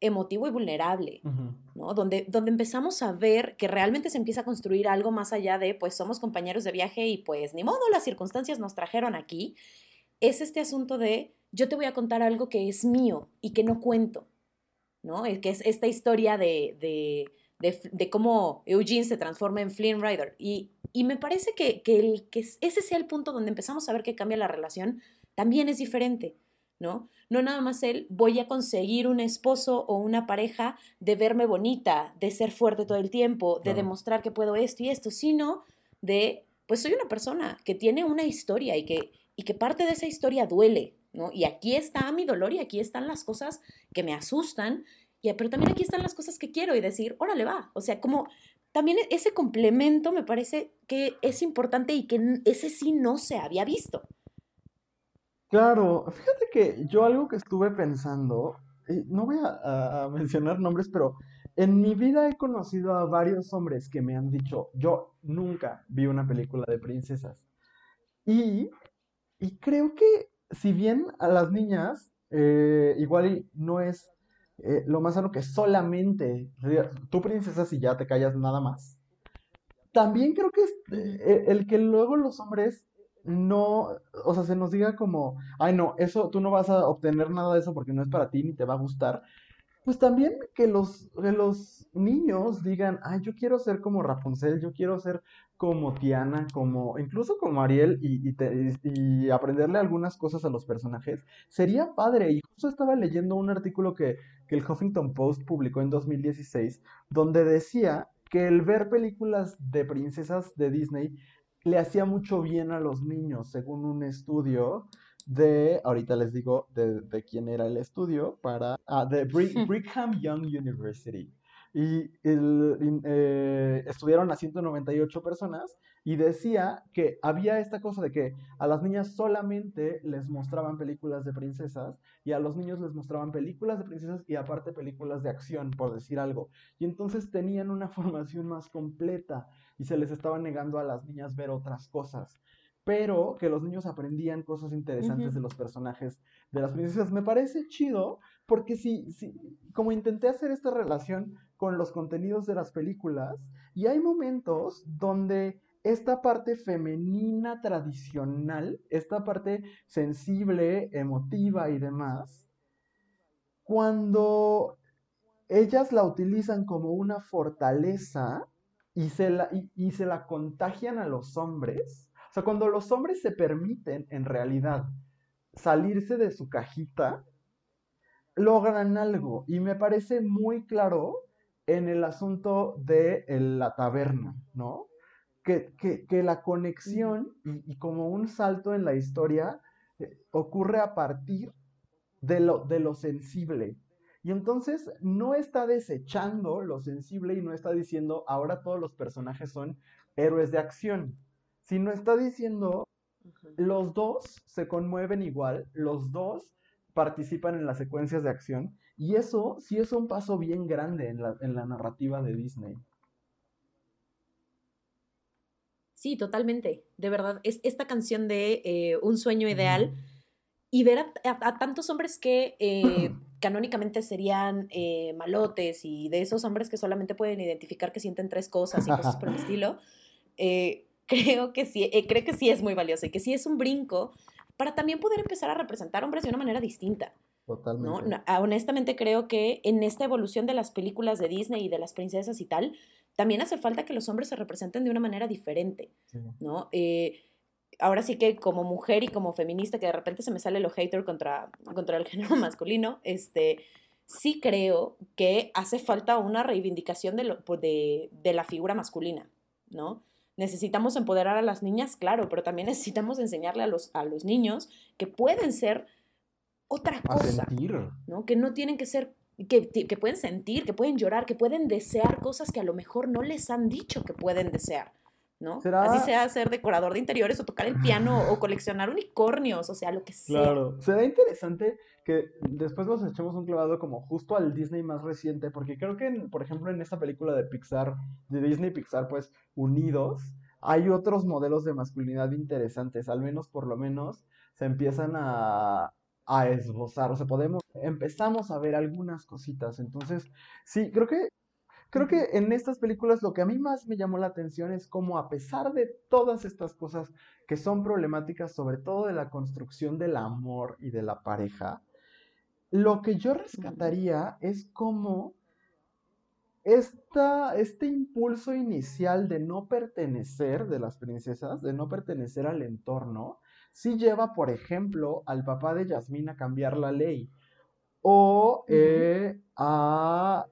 emotivo y vulnerable, ¿no? Donde, donde empezamos a ver que realmente se empieza a construir algo más allá de, pues somos compañeros de viaje y pues ni modo, las circunstancias nos trajeron aquí. Es este asunto de, yo te voy a contar algo que es mío y que no cuento, ¿no? Que es esta historia de, de, de, cómo Eugene se transforma en Flynn Rider. Y, y me parece que, que, el, que ese sea el punto donde empezamos a ver que cambia la relación, también es diferente. ¿no? No nada más él, voy a conseguir un esposo o una pareja de verme bonita, de ser fuerte todo el tiempo, de demostrar que puedo esto y esto, sino de, pues soy una persona que tiene una historia y que, y que parte de esa historia duele, ¿no? Y aquí está mi dolor y aquí están las cosas que me asustan, y, pero también aquí están las cosas que quiero y decir, órale va, o sea, como también ese complemento me parece que es importante y que ese sí no se había visto. Claro, fíjate que yo algo que estuve pensando, y no voy a, mencionar nombres, pero en mi vida he conocido a varios hombres que me han dicho, yo nunca vi una película de princesas. Y, y creo que si bien a las niñas eh, igual no es eh, lo más sano que solamente tu princesa si ya te callas nada más. También creo que es, eh, el que luego los hombres no, o sea, se nos diga como, ay no, eso, tú no vas a obtener nada de eso porque no es para ti ni te va a gustar. Pues también que los, los niños digan, ay, yo quiero ser como Rapunzel, yo quiero ser como Tiana, como, incluso como Ariel y, y, aprenderle algunas cosas a los personajes, sería padre. Y justo estaba leyendo un artículo que, que el Huffington Post publicó en 2016, donde decía que el ver películas de princesas de Disney le hacía mucho bien a los niños, según un estudio de, ahorita les digo de, quién era el estudio, para, ah, de *laughs* Brigham Young University. Y eh, estudiaron a 198 personas y decía que había esta cosa de que a las niñas solamente les mostraban películas de princesas y a los niños les mostraban películas de princesas y aparte películas de acción, por decir algo. Y entonces tenían una *laughs* formación más completa y se les estaba negando a las niñas ver otras cosas. Pero que los niños aprendían cosas interesantes de los personajes de las princesas. Me parece chido porque si, si, como intenté hacer esta relación con los contenidos de las películas, y hay momentos donde esta parte femenina tradicional, esta parte sensible, emotiva y demás, cuando ellas la utilizan como una fortaleza, y se la, y, se la contagian a los hombres. O sea, cuando los hombres se permiten en realidad salirse de su cajita, logran algo. Y me parece muy claro en el asunto de la taberna, ¿no? Que, la conexión y, como un salto en la historia eh, ocurre a partir de lo, de lo sensible, y entonces no está desechando lo sensible y no está diciendo ahora todos los personajes son héroes de acción, sino está diciendo los dos se conmueven igual, los dos participan en las secuencias de acción y eso sí es un paso bien grande en la, en la narrativa de Disney. Sí, totalmente. De verdad, es esta canción de eh, Un sueño ideal y ver a, tantos hombres que eh, *clears throat* canónicamente serían eh, malotes y de esos hombres que solamente pueden identificar que sienten tres cosas y cosas por el *laughs* estilo, *laughs* creo que sí, creo que sí es muy valioso y que sí es un brinco para también poder empezar a representar hombres de una manera distinta. Totalmente. ¿no? Ah, honestamente creo que en esta evolución de las películas de Disney y de las princesas y tal, también hace falta que los hombres se representen de una manera diferente, ¿no? Eh, ahora sí que como mujer y como feminista, que de repente se me sale lo hater contra, contra el *laughs* género masculino, este, sí creo que hace falta una reivindicación de, lo, de, de la figura masculina, ¿no? Necesitamos empoderar a las niñas, claro, pero también *laughs* necesitamos enseñarle a los, a los niños que pueden ser otra cosa, ¿no? Que no tienen que ser que, que, pueden sentir, que pueden llorar, que pueden desear cosas que a lo mejor no les han dicho que pueden desear, ¿no? Así sea ser decorador de interiores o tocar el piano o coleccionar unicornios, o sea, lo que sea. Claro, será interesante que después nos echemos un clavado como justo al Disney más reciente, porque creo que, por ejemplo, en esta película de Pixar, de Disney Pixar, pues, unidos, hay otros modelos de masculinidad interesantes, al menos por lo menos se empiezan a, a esbozar, o sea, podemos, empezamos a ver algunas cositas, entonces, sí, creo que, creo que en estas películas lo que a mí más me llamó la atención es cómo a pesar de todas estas cosas que son problemáticas, sobre todo de la construcción del amor y de la pareja, lo que yo rescataría es cómo esta, este impulso inicial de no pertenecer de las princesas, de no pertenecer al entorno, sí lleva, por ejemplo, al papá de Yasmín a cambiar la ley. O eh, a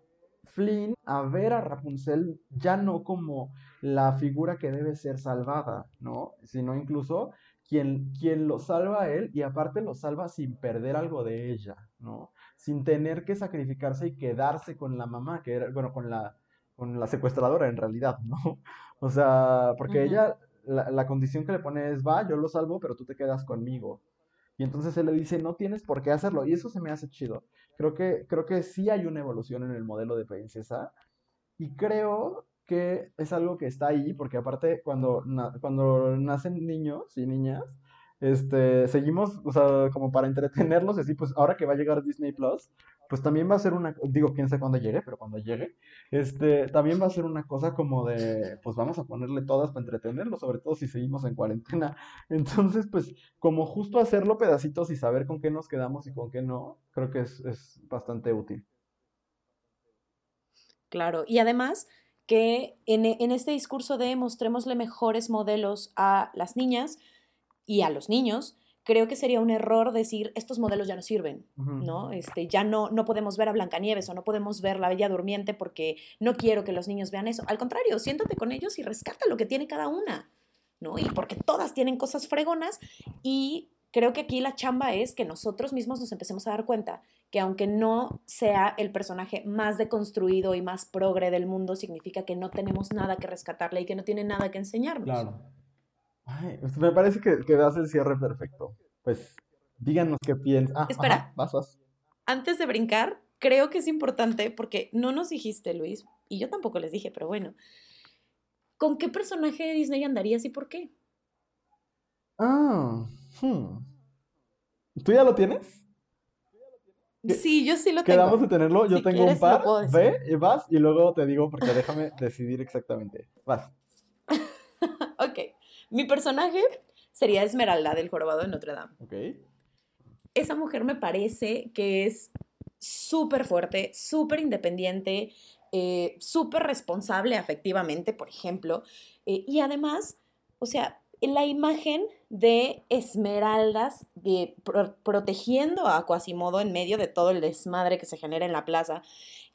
Flynn a ver a Rapunzel ya no como la figura que debe ser salvada, ¿no? Sino incluso quien, quien lo salva a él y aparte lo salva sin perder algo de ella, ¿no? Sin tener que sacrificarse y quedarse con la mamá, que era, bueno, con la, con la secuestradora en realidad, ¿no? *laughs* O sea, porque ella la, condición que le pone es, va, yo lo salvo, pero tú te quedas conmigo. Y entonces él le dice, no tienes por qué hacerlo. Y eso se me hace chido. Creo que, creo que sí hay una evolución en el modelo de princesa. Y creo que es algo que está ahí, porque aparte cuando, cuando nacen niños y niñas, este, seguimos, o sea, como para entretenerlos, así, pues ahora que va a llegar Disney Plus, pues también va a ser una, digo, quién sabe cuándo llegue, pero cuando llegue, este, también va a ser una cosa como de, pues vamos a ponerle todas para entretenerlo, sobre todo si seguimos en cuarentena. *laughs* Entonces, pues, como justo hacerlo pedacitos y saber con qué nos quedamos y con qué no, creo que es, es bastante útil. Claro, y además que en, en este discurso de mostrémosle mejores modelos a las niñas y a los niños, creo que sería un error decir estos modelos ya no sirven, ¿no? Este, ya no, no podemos ver a Blancanieves o no podemos ver la Bella Durmiente porque no quiero que los niños vean eso. Al contrario, siéntate con ellos y rescata lo que tiene cada una, ¿no? Y porque todas tienen cosas fregonas y creo que aquí la chamba es que nosotros mismos nos empecemos a dar cuenta que aunque no sea el personaje más deconstruido y más progre del mundo, significa que no tenemos nada que rescatarle y que no tiene nada que enseñarnos. Claro. Ay, pues, me parece que, que das el cierre perfecto. Pues díganos qué piensas. Ah, Espera. Antes de brincar, creo que es importante porque no nos dijiste, Luis, y yo tampoco les dije, pero bueno. ¿Con qué personaje de Disney andarías y por qué? Ah, hmm. ¿tú ya lo tienes? Sí, yo sí lo tengo. Quedamos de tenerlo, yo tengo un par. Ve, y vas, y luego te digo porque déjame *laughs* decidir exactamente. Vas. *laughs* ok. Mi personaje sería Esmeralda del Jorobado de Notre Dame. Ok. Esa mujer me parece que es súper fuerte, súper independiente, eh, súper responsable afectivamente, por ejemplo. Eh, y además, o sea, la imagen de Esmeraldas protegiendo a Quasimodo en medio de todo el desmadre que se genera en la plaza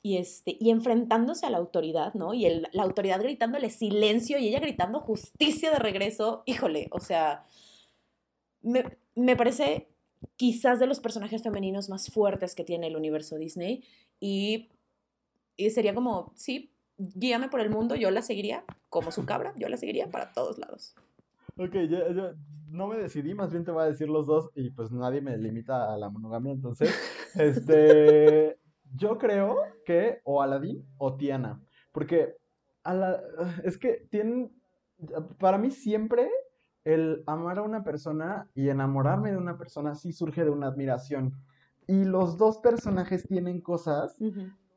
y, este, y enfrentándose a la autoridad, ¿no? Y la autoridad gritándole silencio y ella gritando justicia de regreso, híjole, o sea, me, me parece quizás de los personajes femeninos más fuertes que tiene el universo Disney y, y sería como, sí, guíame por el mundo, yo la seguiría como su cabra, yo la seguiría para todos lados. Ok, yo, yo no me decidí, más bien te voy a decir los dos y pues nadie me limita a la monogamia, entonces, *laughs* este, yo creo que o Aladdin o Tiana, porque a la, es que tienen, para mí siempre el amar a una persona y enamorarme de una persona sí surge de una admiración. Y los dos personajes tienen cosas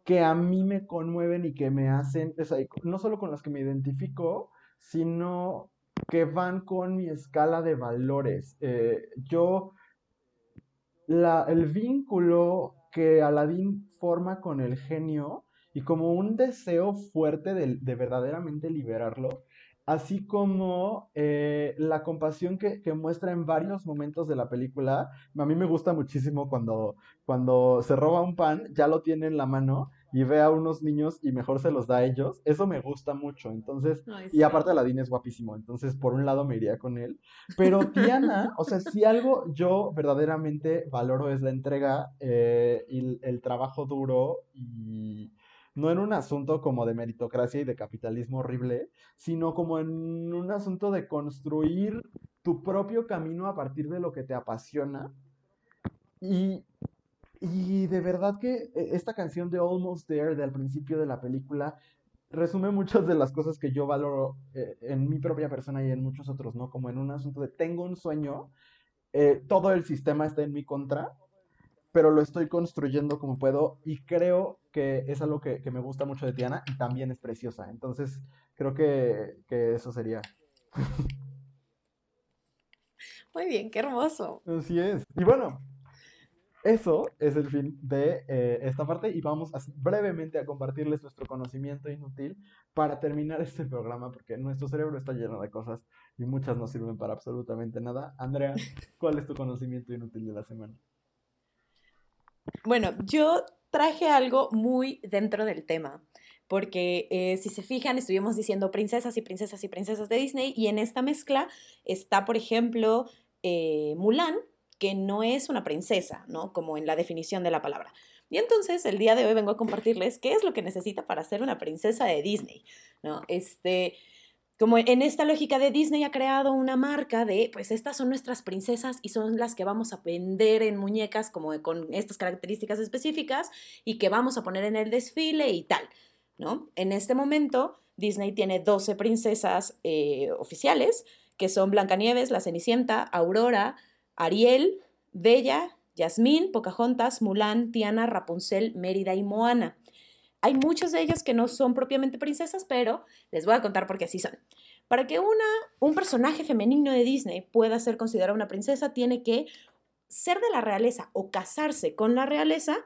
que a mí me conmueven y que me hacen, o sea, no solo con las que me identifico, sino que van con mi escala de valores. Eh, yo, la, el vínculo que Aladdin forma con el genio y como un deseo fuerte de, de verdaderamente liberarlo, así como eh, la compasión que, que muestra en varios momentos de la película, a mí me gusta muchísimo cuando, cuando se roba un pan, ya lo tiene en la mano y ve a unos niños y mejor se los da a ellos, eso me gusta mucho, entonces, Ay, y aparte Aladdin es guapísimo, entonces por un lado me iría con él, pero *laughs* Tiana, o sea, si algo yo verdaderamente valoro es la entrega eh, y el, el trabajo duro y no en un asunto como de meritocracia y de capitalismo horrible, sino como en un asunto de construir tu propio camino a partir de lo que te apasiona. Y, y de verdad que eh, esta canción de Almost There del principio de la película resume muchas de las cosas que yo valoro eh, en mi propia persona y en muchos otros, ¿no? Como en un asunto de tengo un sueño, eh, todo el sistema está en mi contra, pero lo estoy construyendo como puedo y creo que es algo que, que me gusta mucho de Tiana y también es preciosa. Entonces, creo que, que eso sería. Muy bien, qué hermoso. Así es. Y bueno, eso es el fin de eh, esta parte y vamos brevemente a compartirles nuestro conocimiento inútil para terminar *laughs* este programa porque nuestro cerebro está lleno de cosas y muchas no sirven para absolutamente nada. Andrea, *laughs* ¿cuál es tu conocimiento inútil de la semana? Bueno, yo traje algo muy dentro del tema, porque eh, si se fijan, estuvimos diciendo princesas y princesas y princesas de Disney, y en esta mezcla está, por ejemplo, eh, Mulan, que no es una princesa, ¿no? Como en la definición de la palabra. Y entonces, el día de hoy vengo a compartirles qué es lo que necesita para ser una princesa de Disney, ¿no? Este, como en esta lógica de Disney ha creado una marca de, pues estas son nuestras princesas y son las que vamos a vender en muñecas como con estas características específicas y que vamos a poner en el desfile y tal, ¿no? En este momento Disney tiene 12 princesas eh, oficiales, que son Blancanieves, La Cenicienta, Aurora, Ariel, Bella, Yasmín, Pocahontas, Mulan, Tiana, Rapunzel, Mérida y Moana. Hay muchas de ellas que no son propiamente princesas, pero les voy a contar por qué así son. Para que una, un personaje femenino de Disney pueda ser considerado una princesa, tiene que ser de la realeza o casarse con la realeza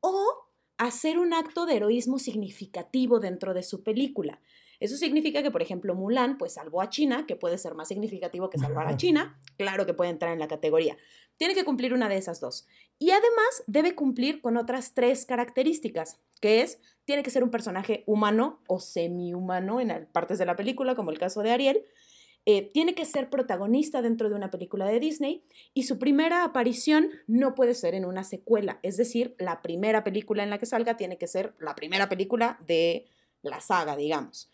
o hacer un acto de heroísmo significativo dentro de su película. Eso significa que, por ejemplo, Mulan pues salvó a China, que puede ser más significativo que salvar a China, claro que puede entrar en la categoría. Tiene que cumplir una de esas dos. Y además debe cumplir con otras tres características, que es, tiene que ser un personaje humano o semi-humano en partes de la película, como el caso de Ariel, eh, tiene que ser protagonista dentro de una película de Disney y su primera aparición no puede ser en una secuela, es decir, la primera película en la que salga tiene que ser la primera película de la saga, digamos.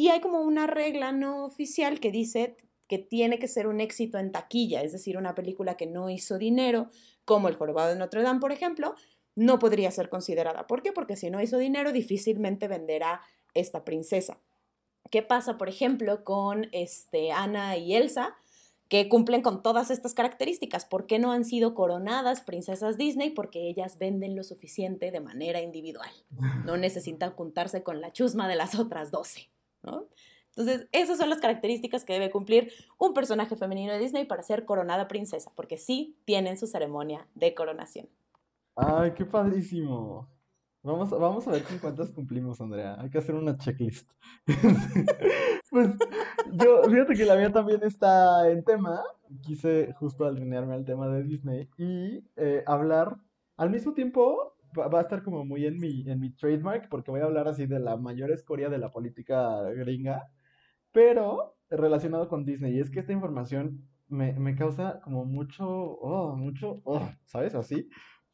Y hay como una regla no oficial que dice que tiene que ser un éxito en taquilla, es decir, una película que no hizo dinero, como El Jorobado de Notre Dame, por ejemplo, no podría ser considerada. ¿Por qué? Porque si no hizo dinero, difícilmente venderá esta princesa. ¿Qué pasa, por ejemplo, con este, Ana y Elsa, que cumplen con todas estas características? ¿Por qué no han sido coronadas princesas Disney? Porque ellas venden lo suficiente de manera individual. No necesitan juntarse con la chusma de las otras 12. Entonces, esas son las características que debe cumplir un personaje femenino de Disney para ser coronada princesa, porque sí tienen su ceremonia de coronación. Ay, qué padrísimo. Vamos, vamos a ver con cuántas cumplimos, Andrea. Hay que hacer una checklist. *laughs* Pues yo, fíjate que la mía también está en tema. Quise justo alinearme al tema de Disney y eh, hablar al mismo tiempo. Va, a estar como muy en mi, en mi trademark porque voy a hablar así de la mayor escoria de la política gringa, pero relacionado con Disney. Y es que esta información me, me causa como mucho, oh, mucho, oh, ¿sabes? Así.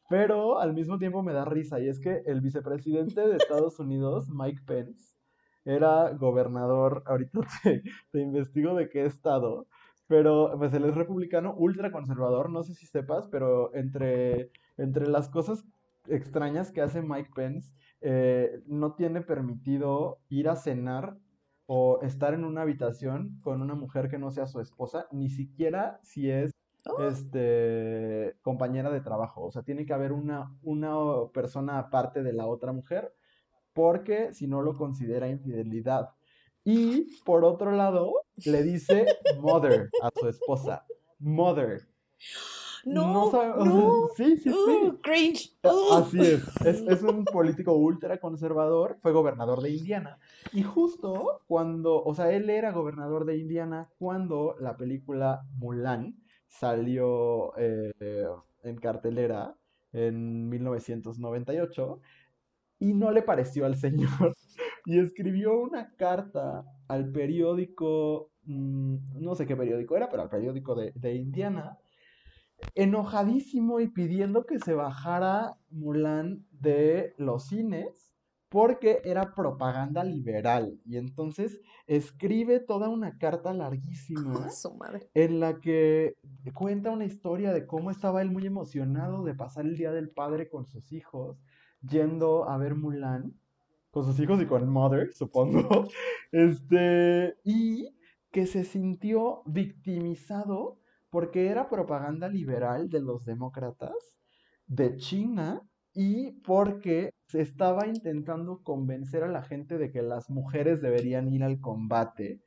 Pero al mismo tiempo me da risa. Y es que el vicepresidente de Estados Unidos, Mike Pence, era gobernador, ahorita *laughs* te, te investigo de qué estado, pero pues él es republicano, ultra conservador, no sé si sepas, pero entre, entre las cosas extrañas que hace Mike Pence, eh, no tiene permitido ir a cenar o estar en una habitación con una mujer que no sea su esposa, ni siquiera si es Oh. este compañera de trabajo. O sea, tiene que haber una, una persona aparte de la otra mujer, porque si no lo considera infidelidad. Y por otro lado, le dice mother a su esposa. Mother. No, no. *laughs* sí, sí, sí. Uh, cringe. Uh. Así es. es, es un político ultra conservador, fue gobernador de Indiana. Y justo cuando, o sea, él era gobernador de Indiana cuando la película Mulan salió eh, en cartelera en 1998 y no le pareció al señor. *laughs* Y escribió una carta al periódico, mm, no sé qué periódico era, pero al periódico de, de Indiana, enojadísimo y pidiendo que se bajara Mulan de los cines porque era propaganda liberal. Y entonces escribe toda una carta larguísima Ah, en la que cuenta una historia de cómo estaba él muy emocionado de pasar el Día del Padre con sus hijos, yendo a ver Mulan, con sus hijos y con Mother, supongo, *laughs* este, y que se sintió victimizado porque era propaganda liberal de los demócratas de China y porque se estaba intentando convencer a la gente de que las mujeres deberían ir al combate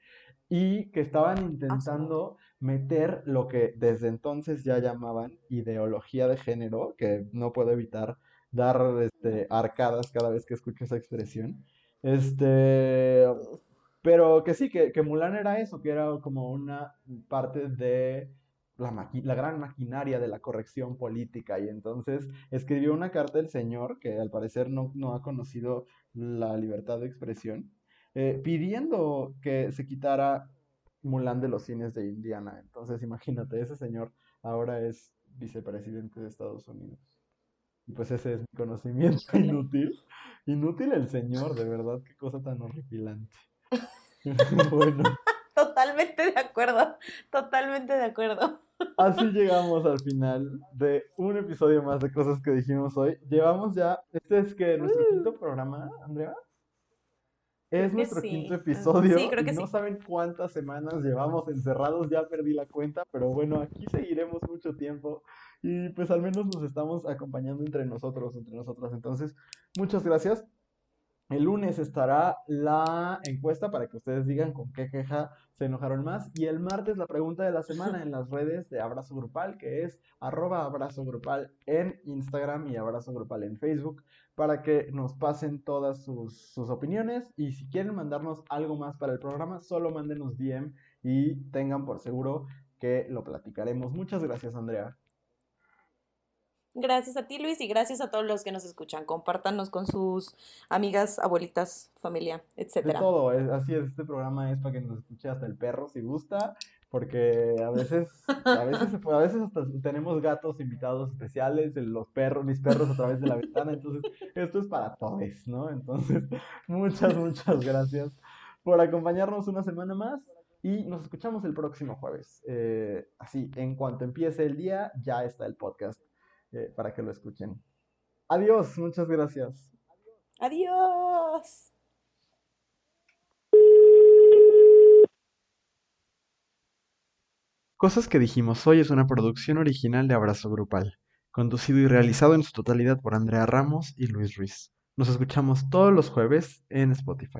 y que estaban intentando meter lo que desde entonces ya llamaban ideología de género, que no puedo evitar dar este, arcadas cada vez que escucho esa expresión. Este, pero que sí, que, que Mulan era eso, que era como una parte de la, la gran maquinaria de la corrección política. Y entonces escribió una carta el señor, que al parecer no, no ha conocido la libertad de expresión, eh, pidiendo que se quitara Mulan de los cines de Indiana. Entonces, imagínate, ese señor ahora es vicepresidente de Estados Unidos. Y pues ese es mi conocimiento inútil. Inútil el señor, de verdad, qué cosa tan horripilante. *laughs* *laughs* Bueno, Totalmente de acuerdo. Totalmente de acuerdo. Así llegamos al final de un episodio más de cosas que dijimos hoy. Llevamos ya, este es que nuestro Uh. quinto programa, Andrea. Es nuestro sí. quinto episodio. sí, creo que y no sí. saben cuántas semanas llevamos encerrados, ya perdí la cuenta, pero bueno, aquí seguiremos mucho tiempo y pues al menos nos estamos acompañando entre nosotros, entre nosotras. Entonces, muchas gracias. El lunes estará la encuesta para que ustedes digan con qué queja se enojaron más. Y el martes la pregunta de la semana en las redes de Abrazo Grupal, que es arroba en Instagram y abrazo grupal en Facebook, para que nos pasen todas sus, sus opiniones. Y si quieren mandarnos algo más para el programa, solo mándenos DM y tengan por seguro que lo platicaremos. Muchas gracias, Andrea. Gracias a ti, Luis, y gracias a todos los que nos escuchan. Compártanos con sus amigas, abuelitas, familia, De etcétera. todo, es- así es, este programa es para que nos escuche hasta el perro si gusta, porque a veces, a veces, a veces hasta tenemos gatos invitados especiales, los perros, mis perros a través de la ventana, entonces esto es para todos, ¿no? Entonces, muchas, muchas gracias por acompañarnos una semana más y nos escuchamos el próximo jueves. Eh, así, en cuanto empiece el día, ya está el podcast eh, para que lo escuchen. Adiós, muchas gracias. Adiós. Cosas que dijimos hoy es una producción original de Abrazo Grupal, conducido y realizado en su totalidad por Andrea Ramos y Luis Ruiz. Nos escuchamos todos los jueves en Spotify.